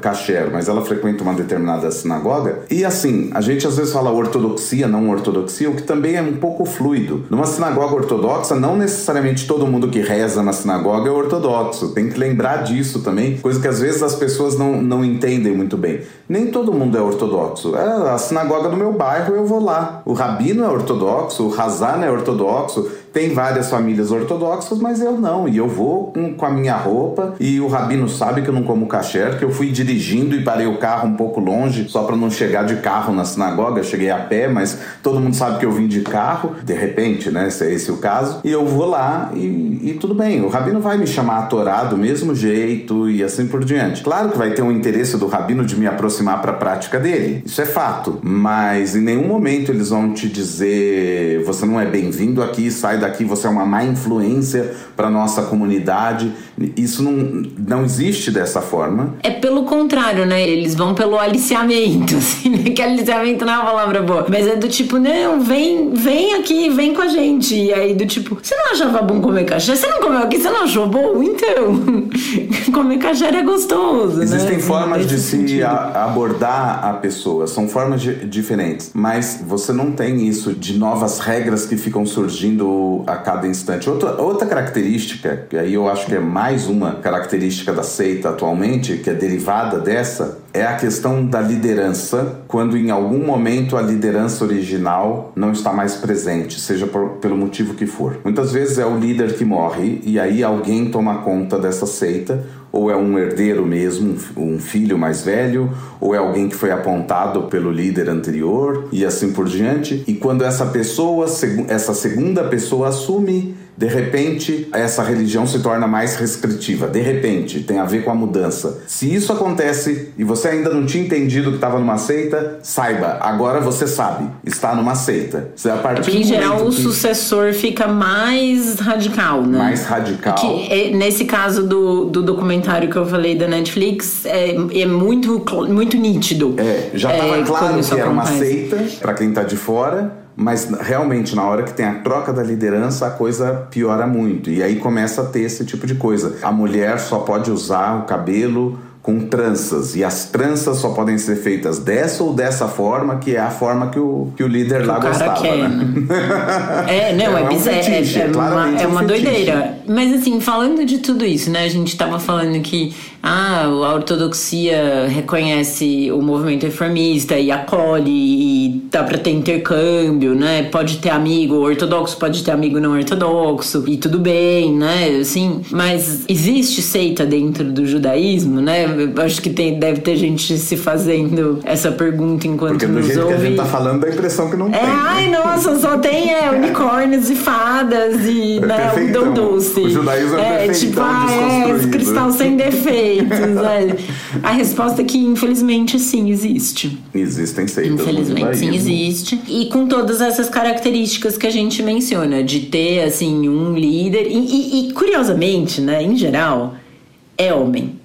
kasher, mas ela frequenta uma determinada sinagoga. E assim, a gente às vezes fala ortodoxia, não ortodoxia, o que também é um pouco fluido. Numa sinagoga ortodoxa, não necessariamente todo mundo que reza na sinagoga é ortodoxo. Tem que lembrar disso também, coisa que às vezes as pessoas não, não entendem muito bem. Nem todo mundo é ortodoxo. É a sinagoga do meu bairro, eu vou lá. O rabino é ortodoxo, o Hazan é ortodoxo. Tem várias famílias ortodoxas, mas eu não. E eu vou com, com a minha roupa e o rabino sabe que eu não como kasher, que eu fui dirigindo e parei o carro um pouco longe, só para não chegar de carro na sinagoga. cheguei a pé, mas todo mundo sabe que eu vim de carro, de repente, né? Se é esse o caso. E eu vou lá e, e tudo bem. O rabino vai me chamar a Torá do mesmo jeito e assim por diante. Claro que vai ter um interesse do rabino de me aproximar para a prática dele. Isso é fato. Mas em nenhum momento eles vão te dizer você não é bem-vindo aqui, sai daqui, você é uma má influência para nossa comunidade. Isso não, não existe dessa forma. É pelo contrário, né? Eles vão pelo aliciamento, *laughs* assim, né? Que aliciamento não é uma palavra boa. Mas é do tipo, não, vem, vem aqui, vem com a gente. E aí do tipo, você não achava bom comer cachê? Você não comeu aqui? Você não achou bom? Então, *laughs* comer cachê é gostoso, né? Existem né? formas de se abordar a pessoa, são formas de, diferentes. Mas você não tem isso de novas regras que ficam surgindo a cada instante. Outra, outra característica, que aí eu acho que é mais uma característica da seita atualmente, que é derivada dessa, é a questão da liderança, quando em algum momento a liderança original não está mais presente, seja por, pelo motivo que for. Muitas vezes é o líder que morre e aí alguém toma conta dessa seita, ou é um herdeiro mesmo, um filho mais velho, ou é alguém que foi apontado pelo líder anterior e assim por diante. E quando essa pessoa, essa segunda pessoa assume de repente, essa religião se torna mais restritiva. De repente, tem a ver com a mudança. Se isso acontece e você ainda não tinha entendido que estava numa seita, saiba, agora você sabe, está numa seita. Você, a partir em geral, o que... sucessor fica mais radical, né? Mais radical. Que, é, nesse caso do, do documentário que eu falei da Netflix, é, é muito, muito nítido. É, já estava é, claro que era uma seita, para quem está de fora mas realmente, na hora que tem a troca da liderança, a coisa piora muito. E aí começa a ter esse tipo de coisa. A mulher só pode usar o cabelo com tranças. E as tranças só podem ser feitas dessa ou dessa forma, que é a forma que o, que o líder que lá o gostava. Quer, né? *laughs* É, não, é, é bizarro. É, é, é, uma, é uma doideira. Mas assim, falando de tudo isso, né? A gente tava falando que ah, a ortodoxia reconhece o movimento reformista e acolhe e dá para ter intercâmbio, né? Pode ter amigo ortodoxo, pode ter amigo não ortodoxo e tudo bem, né? Assim, mas existe seita dentro do judaísmo, né? Acho que tem, deve ter gente se fazendo essa pergunta enquanto Porque do nos jeito ouve. que a gente tá falando dá a impressão que não é, tem. Né? Ai, nossa, só tem é, *laughs* unicórnios e fadas e é né, um doce. O judaísmo é, é tipo, ah, é, cristal sem A resposta é que, infelizmente, sim, existe. Existem seitas Infelizmente, sim, existe. E com todas essas características que a gente menciona, de ter, assim, um líder. E, e, e curiosamente, né, em geral, é homem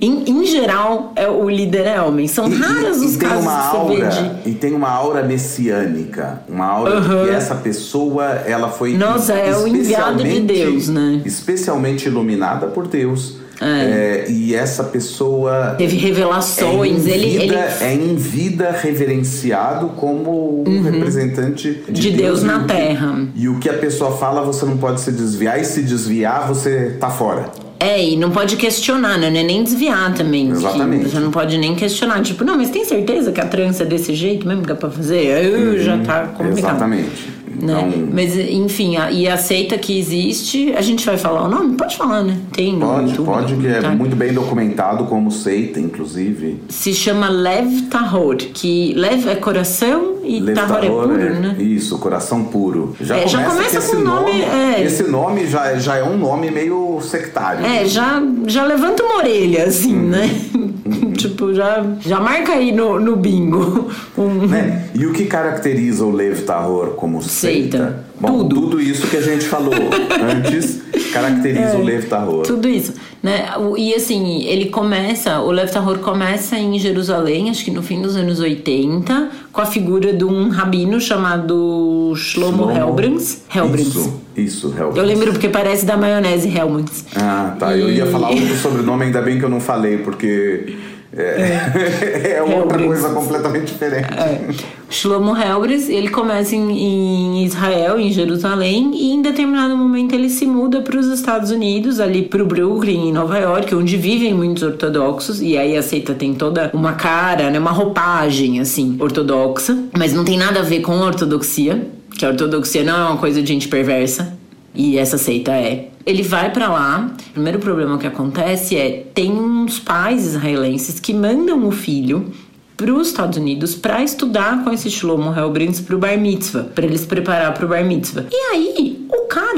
Em, em geral, é, o líder é homem. São E- raros e, os e casos uma que você vê aura, de. E tem uma aura messiânica. Uma aura de que essa pessoa, ela foi Nossa, é o enviado de Deus, né? Especialmente iluminada por Deus. É, e essa pessoa Teve revelações. é em ele, vida, ele é em vida reverenciado como um representante de, Uhum. De Deus e na que- Terra. E o que a pessoa fala, você não pode se desviar, e se desviar, você tá fora. É, e não pode questionar, né? Não é nem desviar também. Exatamente. Você não pode nem questionar. Tipo, não, mas tem certeza que a trança é desse jeito mesmo que é pra fazer? Aí já tá complicado. Exatamente. Né? Então, Mas, enfim, a, e aceita que existe. A gente vai falar o nome? Pode falar, né? Tem pode, YouTube. pode, que é tá? muito bem documentado como seita, inclusive. Se chama Lev Tahor, que Lev é coração e Tahor é Levtador puro, é- né? Isso, coração puro. Já É, começa, já começa esse com o nome, é. Esse nome já, já é um nome meio sectário. É, já, já levanta uma orelha, assim, Uhum. né? *laughs* tipo, já, já marca aí no, no bingo. *laughs* Um- Né? E o que caracteriza o Lev Tahor como seita? Seita. Bom, Tudo. tudo isso que a gente falou *laughs* antes caracteriza o Lev Tahor. É. Tudo isso, né? E assim, ele começa, o Lev Tahor começa em Jerusalém, acho que no fim dos anos 80, com a figura de um rabino chamado Shlomo, Shlomo- Helbrans. Helbrans. Isso, isso, Helbrans. Eu lembro porque parece da maionese Helmans. Ah, tá. Eu E- ia falar *laughs* outro sobrenome, ainda bem que eu não falei, porque é, *laughs* é outra coisa completamente diferente. É. Shlomo Helbres, ele começa em, em Israel, em Jerusalém, e em determinado momento ele se muda para os Estados Unidos, ali para o Brooklyn, em Nova York, onde vivem muitos ortodoxos, e aí a seita tem toda uma cara, né, uma roupagem, assim, ortodoxa, mas não tem nada a ver com a ortodoxia, que a ortodoxia não é uma coisa de gente perversa, e essa seita é. Ele vai pra lá. O primeiro problema que acontece é tem uns pais israelenses que mandam o filho para os Estados Unidos para estudar com esse Shlomo Helbrins pro Bar Mitzvah, para eles preparar pro Bar Mitzvah. E aí,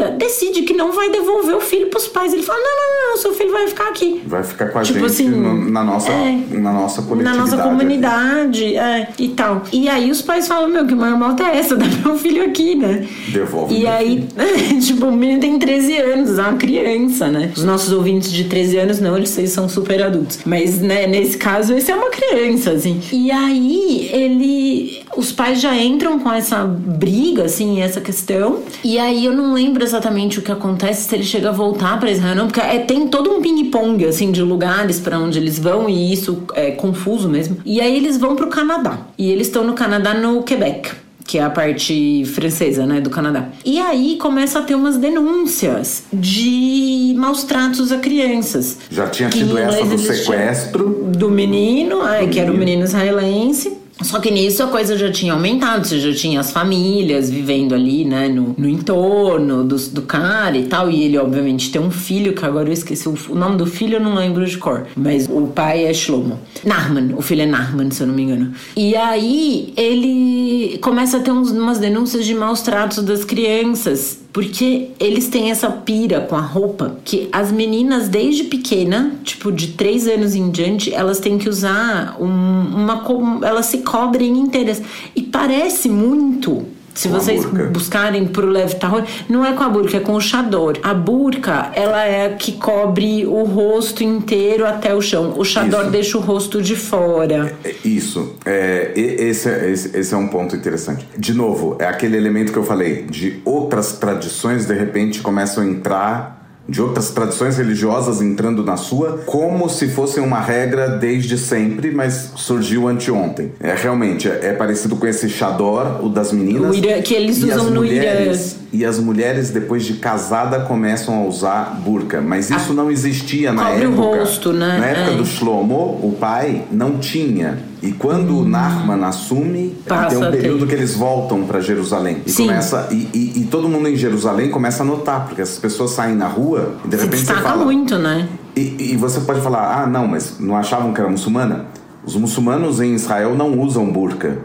o decide que não vai devolver o filho pros pais. Ele fala: "Não, não, não, seu filho vai ficar aqui". Vai ficar com a Tipo gente assim, no- na, nossa, é. na nossa Na coletividade. nossa aqui. comunidade, é, e tal. E aí os pais falam, meu, que marmota é essa? *laughs* Dá meu filho aqui, né? Devolve E aí, *laughs* tipo, o menino tem 13 anos, é uma criança, né? Os nossos ouvintes de 13 anos, não, eles são super adultos. Mas, né, nesse caso, esse é uma criança, assim. E aí, ele... Os pais já entram com essa briga, assim, essa questão. E aí, eu não lembro exatamente o que acontece, se ele chega a voltar pra Israel, não. Porque é, tem todo um ping-pong, assim, de lugares pra onde eles vão. E isso é confuso mesmo. E aí, eles vão pro Canadá. E eles estão no Canadá, no Quebec que é a parte francesa, né, do Canadá. E aí começa a ter umas denúncias de maus tratos a crianças. Já tinha tido essa do sequestro. Do menino, é, que era o menino israelense. Só que nisso a coisa já tinha aumentado, você já tinha as famílias vivendo ali, né, no, no entorno do, do cara e tal. E ele, obviamente, tem um filho, que agora eu esqueci o, o nome do filho, eu não lembro de cor. Mas o pai é Shlomo. Nahman, o filho é Nahman, se eu não me engano. E aí ele começa a ter uns, umas denúncias de maus tratos das crianças. Porque eles têm essa pira com a roupa que as meninas, desde pequena, tipo de 3 anos em diante, elas têm que usar um- uma. Elas se cobrem inteiras. E parece muito. Se Com vocês buscarem pro Lev Tahor, não é com a burca, é com o chador. A burca, ela é a que cobre o rosto inteiro até o chão. O chador Isso. deixa o rosto de fora. É, Isso, é, esse, é- esse, esse é um ponto interessante. De novo, é aquele elemento que eu falei, de outras tradições de repente começam a entrar, de outras tradições religiosas entrando na sua, como se fosse uma regra desde sempre, mas surgiu anteontem. É realmente, é, é parecido com esse chador, o das meninas. O Irã- que eles e usam as no mulheres, E as mulheres, depois de casada, começam a usar burca. Mas isso não existia na Cobre o época. rosto, né? Na época É. do Shlomo, o pai não tinha. E quando o Nahman assume, Passa tem um período que eles voltam para Jerusalém. E, Sim. começa, e, e- e todo mundo em Jerusalém começa a notar, porque as pessoas saem na rua e de Se repente você fala. muito, né? E, e você pode falar, ah, não, mas não achavam que era muçulmana? Os muçulmanos em Israel não usam burca.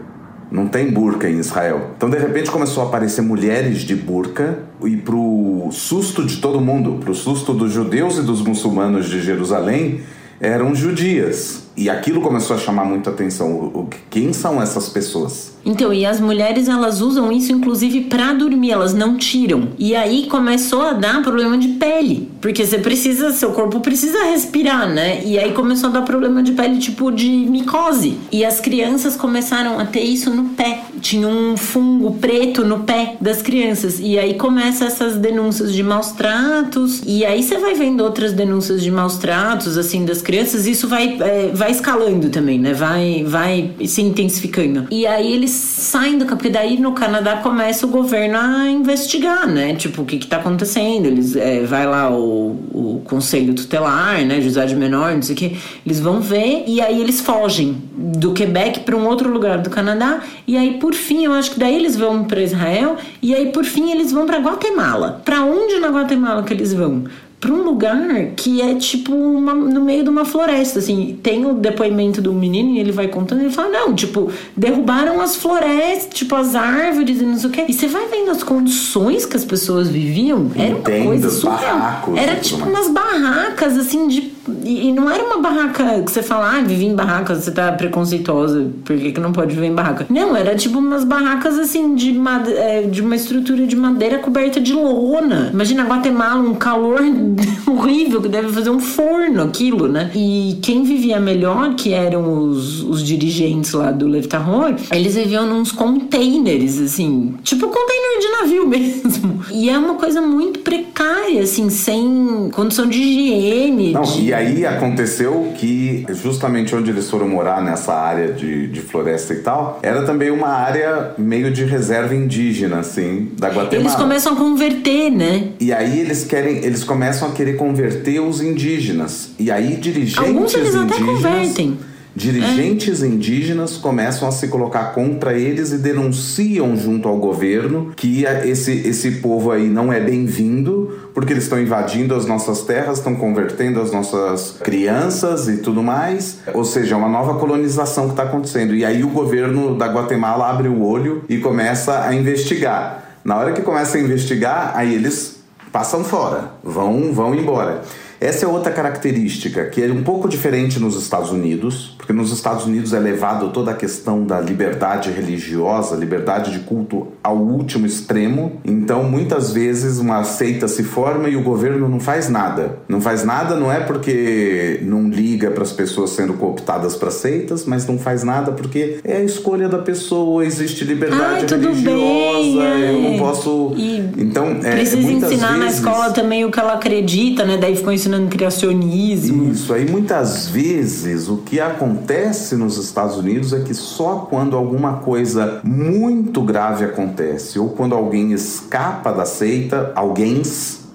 Não tem burca em Israel. Então, de repente, começou a aparecer mulheres de burca e pro susto de todo mundo, pro susto dos judeus e dos muçulmanos de Jerusalém, eram judias. E aquilo começou a chamar muita atenção. O, o- quem são essas pessoas? Então, e as mulheres elas usam isso inclusive para dormir, elas não tiram. E aí começou a dar problema de pele, porque você precisa, seu corpo precisa respirar, né? E aí começou a dar problema de pele tipo de micose. E as crianças começaram a ter isso no pé. Tinha um fungo preto no pé das crianças. E aí começa essas denúncias de maus tratos. E aí você vai vendo outras denúncias de maus tratos, assim, das crianças. Isso vai, é, vai escalando também, né? Vai, vai se intensificando. E aí eles saem do porque daí no Canadá começa o governo a investigar, né? Tipo, o que que tá acontecendo? Eles é, vai lá o, o conselho tutelar, né? José de menor, não sei o que. Eles vão ver e aí eles fogem do Quebec para um outro lugar do Canadá. E aí, por fim, eu acho que daí eles vão para Israel. E aí, por fim, eles vão para Guatemala. Para onde na Guatemala que eles vão? Para um lugar que é tipo uma, no meio de uma floresta, assim. Tem o depoimento do menino e ele vai contando e ele fala: Não, tipo, derrubaram as florestas, tipo, as árvores e não sei o quê. E você vai vendo as condições que as pessoas viviam. Era uma Entendo, coisa surreal. Era tipo umas barracas, assim, de. E não era uma barraca que você fala, ah, vivi em barraca, você tá preconceituosa, por que, que não pode viver em barraca? Não, era tipo umas barracas assim, de, made... É, de uma estrutura de madeira coberta de lona. Imagina Guatemala, um calor *laughs* horrível, que deve fazer um forno aquilo, né? E quem vivia melhor, que eram os, os dirigentes lá do Levtarror, eles viviam nos containers, assim, tipo container de navio *laughs* mesmo. E é uma coisa muito precária, assim, sem condição de higiene. Não, de... E aí aconteceu que justamente onde eles foram morar, nessa área de, de floresta e tal, era também uma área meio de reserva indígena, assim, da Guatemala. Eles começam a converter, né? E aí eles querem, eles começam a querer converter os indígenas. E aí dirigentes Alguns eles indígenas. até convertem. Dirigentes é. indígenas começam a se colocar contra eles e denunciam junto ao governo que esse, esse povo aí não é bem-vindo porque eles estão invadindo as nossas terras, estão convertendo as nossas crianças e tudo mais. Ou seja, é uma nova colonização que está acontecendo. E aí o governo da Guatemala abre o olho e começa a investigar. Na hora que começa a investigar, aí eles passam fora, vão, vão embora. Essa é outra característica que é um pouco diferente nos Estados Unidos, porque nos Estados Unidos é levado toda a questão da liberdade religiosa, liberdade de culto ao último extremo. Então, muitas vezes uma seita se forma e o governo não faz nada. Não faz nada não é porque não liga para as pessoas sendo cooptadas para seitas, mas não faz nada porque é a escolha da pessoa, existe liberdade Ai, religiosa, bem, eu não posso. E então, é, precisa ensinar na vezes... escola também o que ela acredita, né? Daí ficou ensinando criacionismo. Isso aí muitas vezes o que acontece nos Estados Unidos é que só quando alguma coisa muito grave acontece ou quando alguém escapa da seita, alguém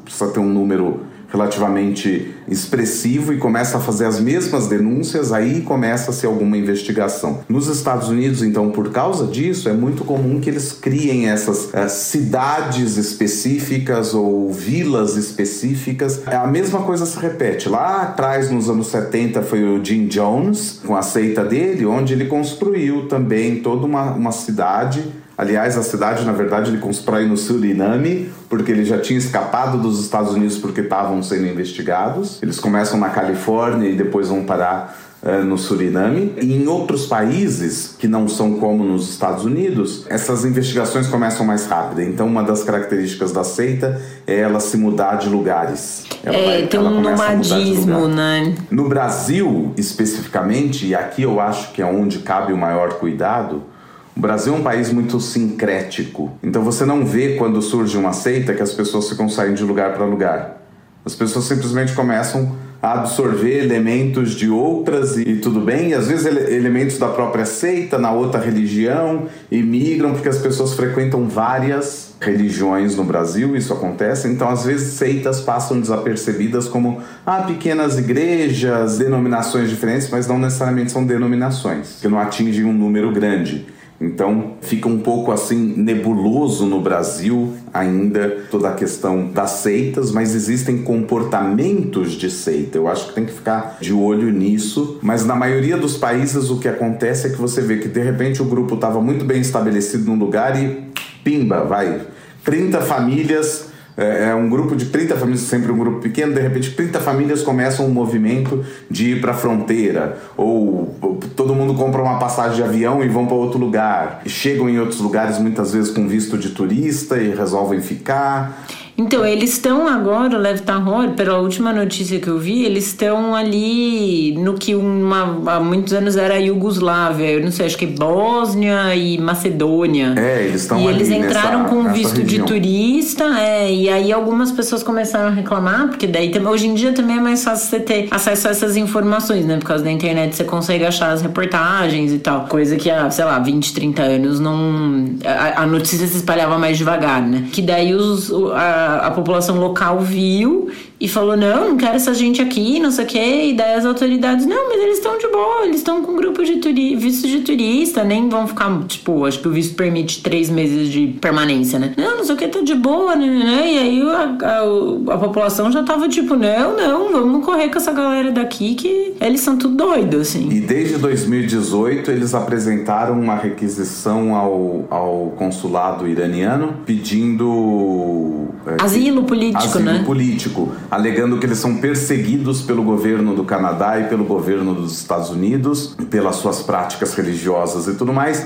precisa ter um número relativamente expressivo e começa a fazer as mesmas denúncias, aí começa-se alguma investigação. Nos Estados Unidos, então, por causa disso, é muito comum que eles criem essas é, cidades específicas ou vilas específicas. A mesma coisa se repete. Lá atrás, nos anos 70, foi o Jim Jones, com a seita dele, onde ele construiu também toda uma, uma cidade Aliás, a cidade, na verdade, ele constrói no Suriname, porque ele já tinha escapado dos Estados Unidos porque estavam sendo investigados. Eles começam na Califórnia e depois vão parar uh, no Suriname. E em outros países, que não são como nos Estados Unidos, essas investigações começam mais rápido. Então, uma das características da seita é ela se mudar de lugares. Ela é, vai, tem um nomadismo, né? No Brasil, especificamente, e aqui eu acho que é onde cabe o maior cuidado, o Brasil é um país muito sincrético. Então você não vê quando surge uma seita que as pessoas ficam saindo de lugar para lugar. As pessoas simplesmente começam a absorver elementos de outras e, tudo bem, e às vezes ele, elementos da própria seita na outra religião e migram porque as pessoas frequentam várias religiões no Brasil, isso acontece, então às vezes seitas passam desapercebidas como ah, pequenas igrejas, denominações diferentes, mas não necessariamente são denominações, que não atingem um número grande. Então fica um pouco assim nebuloso no Brasil ainda toda a questão das seitas, mas existem comportamentos de seita. Eu acho que tem que ficar de olho nisso. Mas na maioria dos países o que acontece é que você vê que de repente o grupo estava muito bem estabelecido num lugar e pimba, vai 30 famílias é, é, um grupo de 30 famílias, sempre um grupo pequeno, de repente 30 famílias começam um movimento de ir para a fronteira, ou, ou, todo mundo compra uma passagem de avião e vão para outro lugar. Chegam em outros lugares muitas vezes com visto de turista e resolvem ficar. Então, eles estão agora, o Lev Tahor, pela última notícia que eu vi, eles estão ali no que uma, há muitos anos era a Iugoslávia, eu não sei, acho que Bósnia e Macedônia. É, eles estão E eles entraram nessa, com visto região. de turista, é, e aí algumas pessoas começaram a reclamar, porque daí hoje em dia também é mais fácil você ter acesso a essas informações, né? Por causa da internet você consegue achar as reportagens e tal. Coisa que há, sei lá, 20, 30 anos não. A, a notícia se espalhava mais devagar, né? Que daí os, o- a, população local viu e falou: não, não quero essa gente aqui, não sei o quê. E daí as autoridades, não, mas eles estão de boa, eles estão com grupo de turi visto de turista, nem vão ficar, tipo, acho que o visto permite três meses de permanência, né? Não, não sei o que, tá de boa, né? né, né. E aí a, a, a população já tava tipo: não, não, vamos correr com essa galera daqui que eles são tudo doidos, assim. E desde 2018 eles apresentaram uma requisição ao, ao consulado iraniano pedindo. é, Asilo político, asilo né? político, alegando que eles são perseguidos pelo governo do Canadá e pelo governo dos Estados Unidos pelas suas práticas religiosas e tudo mais.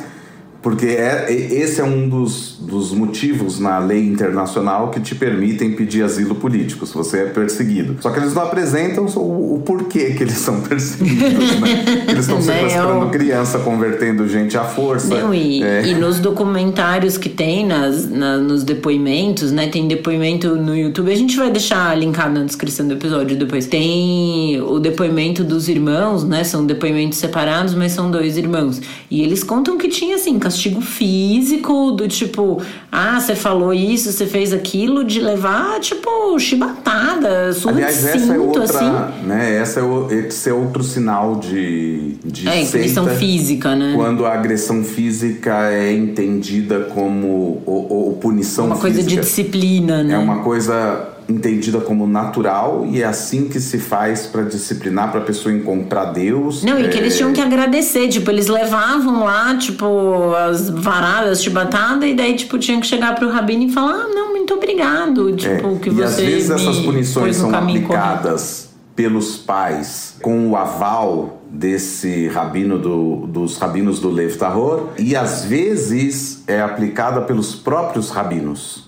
Porque é, esse é um dos, dos motivos na lei internacional que te permitem pedir asilo político, se você é perseguido. Só que eles não apresentam o, o porquê que eles são *laughs* perseguidos, né? Eles estão Né, sequestrando eu- criança, convertendo gente à força. Não, e, É. e nos documentários que tem, nas, na- nos depoimentos, né? Tem depoimento no YouTube. A gente vai deixar linkado na descrição do episódio depois. Tem o depoimento dos irmãos, né? São depoimentos separados, mas são dois irmãos. E eles contam que tinha, assim, castigo físico, do tipo, ah, você falou isso, você fez aquilo, de levar, tipo, chibatada, surra Aliás, de essa é cinto, outra, assim. né? Essa é esse é outro sinal de, de É, agressão física, né? Quando a agressão física é entendida como ou, ou punição Uma coisa de física. disciplina, né? É uma coisa entendida como natural e é assim que se faz para disciplinar para a pessoa encontrar Deus. Não, e É, que eles tinham que agradecer, tipo, eles levavam lá, tipo, as varadas chibatadas, e daí, tipo, tinham que chegar pro rabino e falar, ah, não, muito obrigado, é, tipo, que e você às vezes essas punições são caminho correto. aplicadas pelos pais com o aval desse rabino do, dos rabinos do Lev Tahor e às vezes é aplicada pelos próprios rabinos,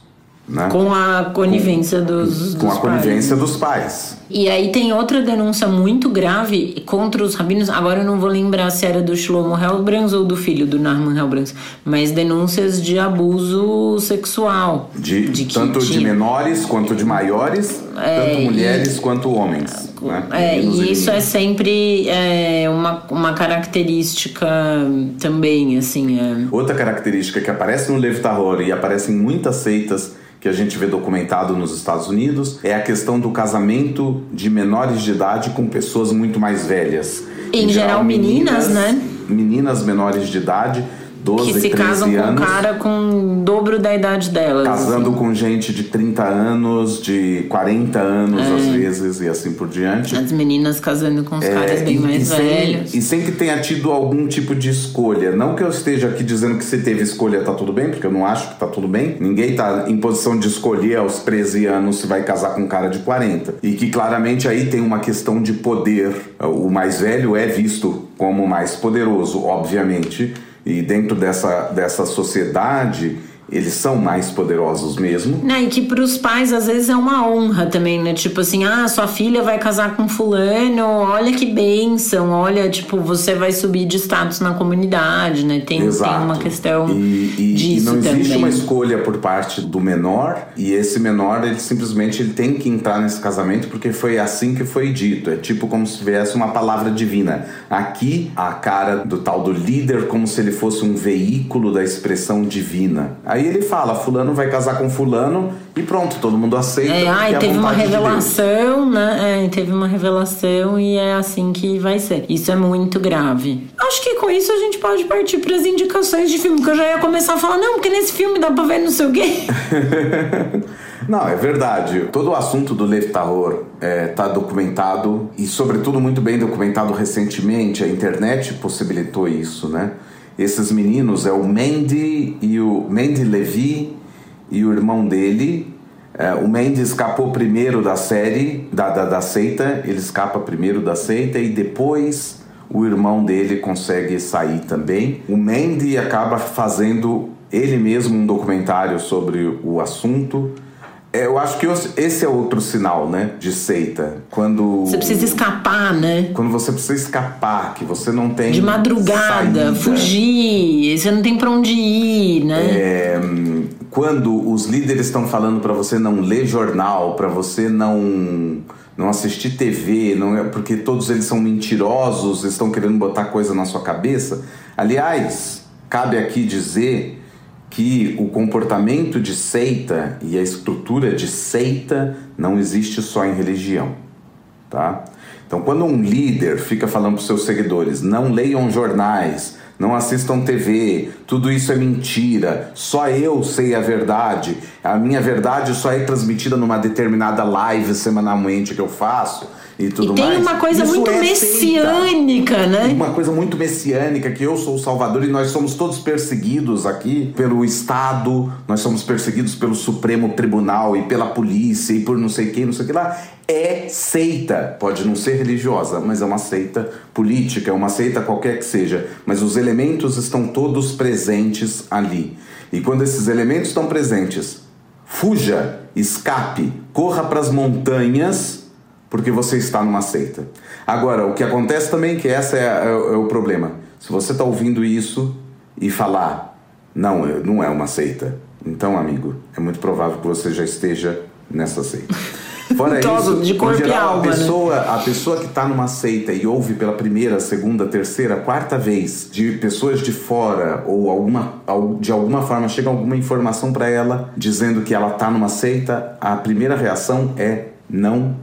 né? Com a conivência dos, Com dos a conivência pais. dos pais. E aí tem outra denúncia muito grave contra os rabinos. Agora eu não vou lembrar se era do Shlomo Helbrans ou do filho do Narman Helbrans, mas denúncias de abuso sexual. De, que tanto de menores quanto de maiores, tanto mulheres quanto homens. Né? É, e isso é sempre é, uma, uma característica também, assim. É. Outra característica que aparece no Lev Tahor e aparece em muitas seitas que a gente vê documentado nos Estados Unidos é a questão do casamento de menores de idade com pessoas muito mais velhas. Em geral, meninas, né? Meninas menores de idade, 12, Que se 13 casam com um anos. cara com o dobro da idade delas. Casando assim. com gente de 30 anos, de 40 anos É. às vezes, e assim por diante. As meninas casando com os caras É, bem e- mais e sem, velhos. E sem que tenha tido algum tipo de escolha. Não que eu esteja aqui dizendo que se teve escolha tá tudo bem, porque eu não acho que tá tudo bem. Ninguém tá em posição de escolher aos 13 anos se vai casar com um cara de 40. E que claramente aí tem uma questão de poder. O mais velho é visto como mais poderoso, obviamente. E dentro dessa, dessa sociedade, eles são mais poderosos mesmo. Né, e que pros pais às vezes é uma honra também, né? Tipo assim, ah, sua filha vai casar com fulano, olha que bênção, olha, tipo, você vai subir de status na comunidade, né? Tem, tem Exato. uma questão e, e- e disso não existe também. uma escolha por parte do menor e esse menor ele simplesmente ele tem que entrar nesse casamento porque foi assim que foi dito é tipo como se tivesse uma palavra divina aqui a cara do tal do líder como se ele fosse um veículo da expressão divina aí ele fala fulano vai casar com fulano e pronto todo mundo aceita É, ai, é teve uma vontade de revelação, né? É, teve uma revelação e é assim que vai ser. Isso é muito grave. Acho que com isso a gente pode partir para as indicações de filme, que eu já ia começar a falar, não, porque nesse filme dá pra ver não sei o quê. *laughs* Não, é verdade. Todo o assunto do Lev Tahor está documentado e, sobretudo, muito bem documentado recentemente. A internet possibilitou isso, né? Esses meninos é o Mendy e o Mendy Levi e o irmão dele. É, o Mandy escapou primeiro da série, da, da, da seita, ele escapa primeiro da seita e depois o irmão dele consegue sair também. O Mandy acaba fazendo ele mesmo um documentário sobre o assunto. É, eu acho que esse é outro sinal, né, de seita. Quando você precisa escapar, né? Quando você precisa escapar, que você não tem de madrugada, saída. fugir, você não tem para onde ir, né? É, quando os líderes estão falando para você não ler jornal, para você não não assistir TV, não é porque todos eles são mentirosos, estão querendo botar coisa na sua cabeça. Aliás, cabe aqui dizer que o comportamento de seita e a estrutura de seita não existe só em religião, tá? Então, quando um líder fica falando para os seus seguidores, não leiam jornais, não assistam TV, tudo isso é mentira, só eu sei a verdade, a minha verdade só é transmitida numa determinada live semanalmente que eu faço e tudo e tem mais. uma coisa Isso muito é messiânica, seita. né? Uma coisa muito messiânica que eu sou o Salvador e nós somos todos perseguidos aqui pelo Estado, nós somos perseguidos pelo Supremo Tribunal e pela polícia e por não sei quem, não sei o que lá. É seita, pode não ser religiosa, mas é uma seita política, é uma seita qualquer que seja, mas os elementos estão todos presentes ali. E quando esses elementos estão presentes, fuja, escape, corra para as montanhas porque você está numa seita. Agora, o que acontece também, que essa é, é, é o problema. Se você está ouvindo isso e falar, não, não é uma seita, então, amigo, é muito provável que você já esteja nessa seita. *laughs* Fora Todo, isso, de corpo geral, alma, a pessoa, né? a pessoa que está numa seita e ouve pela primeira, segunda, terceira, quarta vez de pessoas de fora ou alguma, de alguma forma chega alguma informação para ela dizendo que ela está numa seita, a primeira reação é não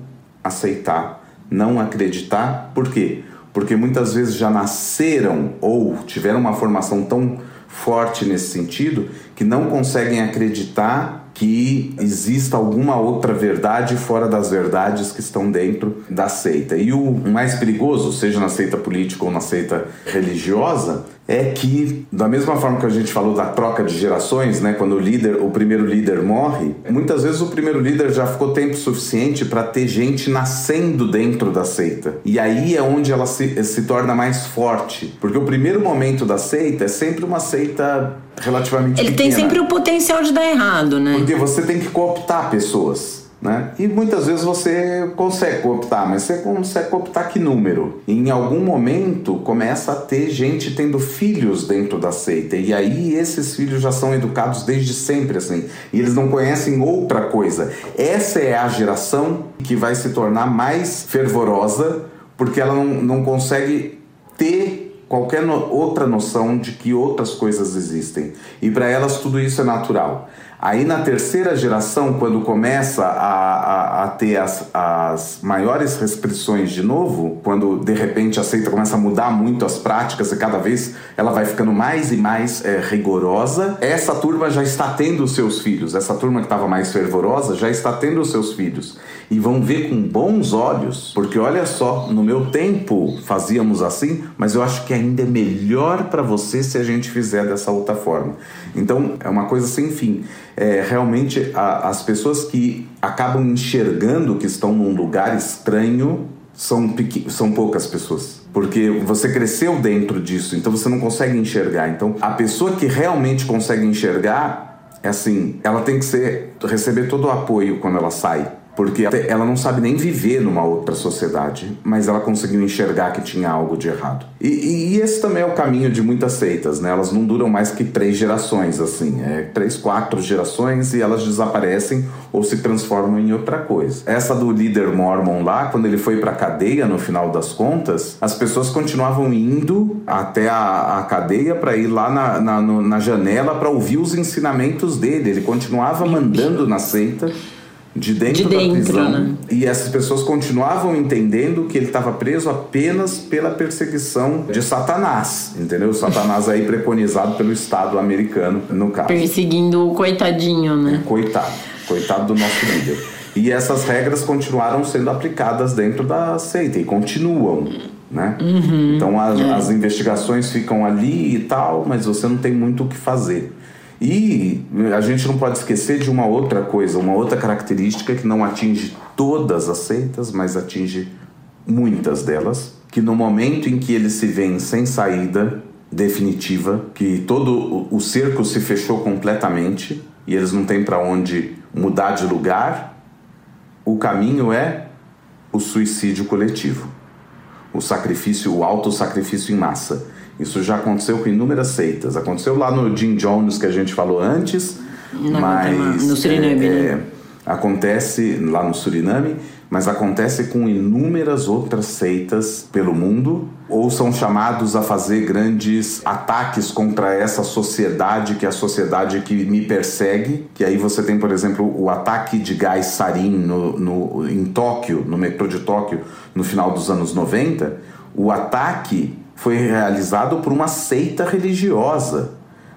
aceitar, não acreditar. Por quê? Porque muitas vezes já nasceram ou tiveram uma formação tão forte nesse sentido que não conseguem acreditar que exista alguma outra verdade fora das verdades que estão dentro da seita. E o mais perigoso, seja na seita política ou na seita religiosa, é que da mesma forma que a gente falou da troca de gerações, né, quando o líder, o primeiro líder morre, muitas vezes o primeiro líder já ficou tempo suficiente para ter gente nascendo dentro da seita. E aí é onde ela se, se torna mais forte, porque o primeiro momento da seita é sempre uma seita relativamente Ele pequena. tem sempre o potencial de dar errado, né? Porque você tem que cooptar pessoas. Né? E muitas vezes você consegue cooptar, mas você consegue cooptar que número? E em algum momento começa a ter gente tendo filhos dentro da seita, e aí esses filhos já são educados desde sempre assim, e eles não conhecem outra coisa. Essa é a geração que vai se tornar mais fervorosa, porque ela não, não consegue ter qualquer no, outra noção de que outras coisas existem. E para elas tudo isso é natural. Aí na terceira geração, quando começa a, a, a ter as, as maiores restrições de novo, quando de repente a seita começa a mudar muito as práticas e cada vez ela vai ficando mais e mais é, rigorosa, essa turma já está tendo os seus filhos. Essa turma que estava mais fervorosa já está tendo os seus filhos. E vão ver com bons olhos, porque olha só, no meu tempo fazíamos assim, mas eu acho que ainda é melhor para você se a gente fizer dessa outra forma. Então é uma coisa sem fim é, realmente a, as pessoas que acabam enxergando que estão num lugar estranho são, são poucas pessoas. Porque você cresceu dentro disso, então você não consegue enxergar. Então a pessoa que realmente consegue enxergar é assim, ela tem que ser receber todo o apoio quando ela sai porque ela não sabe nem viver numa outra sociedade, mas ela conseguiu enxergar que tinha algo de errado. E, e, esse também é o caminho de muitas seitas, né? Elas não duram mais que três gerações, assim, é três, quatro gerações e elas desaparecem ou se transformam em outra coisa. Essa do líder mormon lá, quando ele foi para cadeia, no final das contas, as pessoas continuavam indo até a, a cadeia para ir lá na, na, no, na janela para ouvir os ensinamentos dele. Ele continuava mandando na seita de dentro, de dentro da prisão. Né? E essas pessoas continuavam entendendo que ele estava preso apenas pela perseguição de Satanás, entendeu? Satanás aí *laughs* preconizado pelo Estado americano, no caso. Perseguindo o coitadinho, né? Coitado, coitado do nosso líder. E essas regras continuaram sendo aplicadas dentro da seita e continuam. Né? Uhum, então as, é. as investigações ficam ali e tal, mas você não tem muito o que fazer. E a gente não pode esquecer de uma outra coisa, uma outra característica que não atinge todas as seitas, mas atinge muitas delas, que no momento em que eles se veem sem saída definitiva, que todo o cerco se fechou completamente e eles não têm para onde mudar de lugar, o caminho é o suicídio coletivo, o sacrifício, o autossacrifício em massa. Isso já aconteceu com inúmeras seitas. Aconteceu lá no Jim Jones que a gente falou antes, Na- mas no Suriname, é, né? acontece lá no Suriname, mas acontece com inúmeras outras seitas pelo mundo, ou são chamados a fazer grandes ataques contra essa sociedade, que é a sociedade que me persegue. Que aí você tem, por exemplo, o ataque de gás sarin no, no, em Tóquio, no metrô de Tóquio, no final dos anos 90. O ataque foi realizado por uma seita religiosa.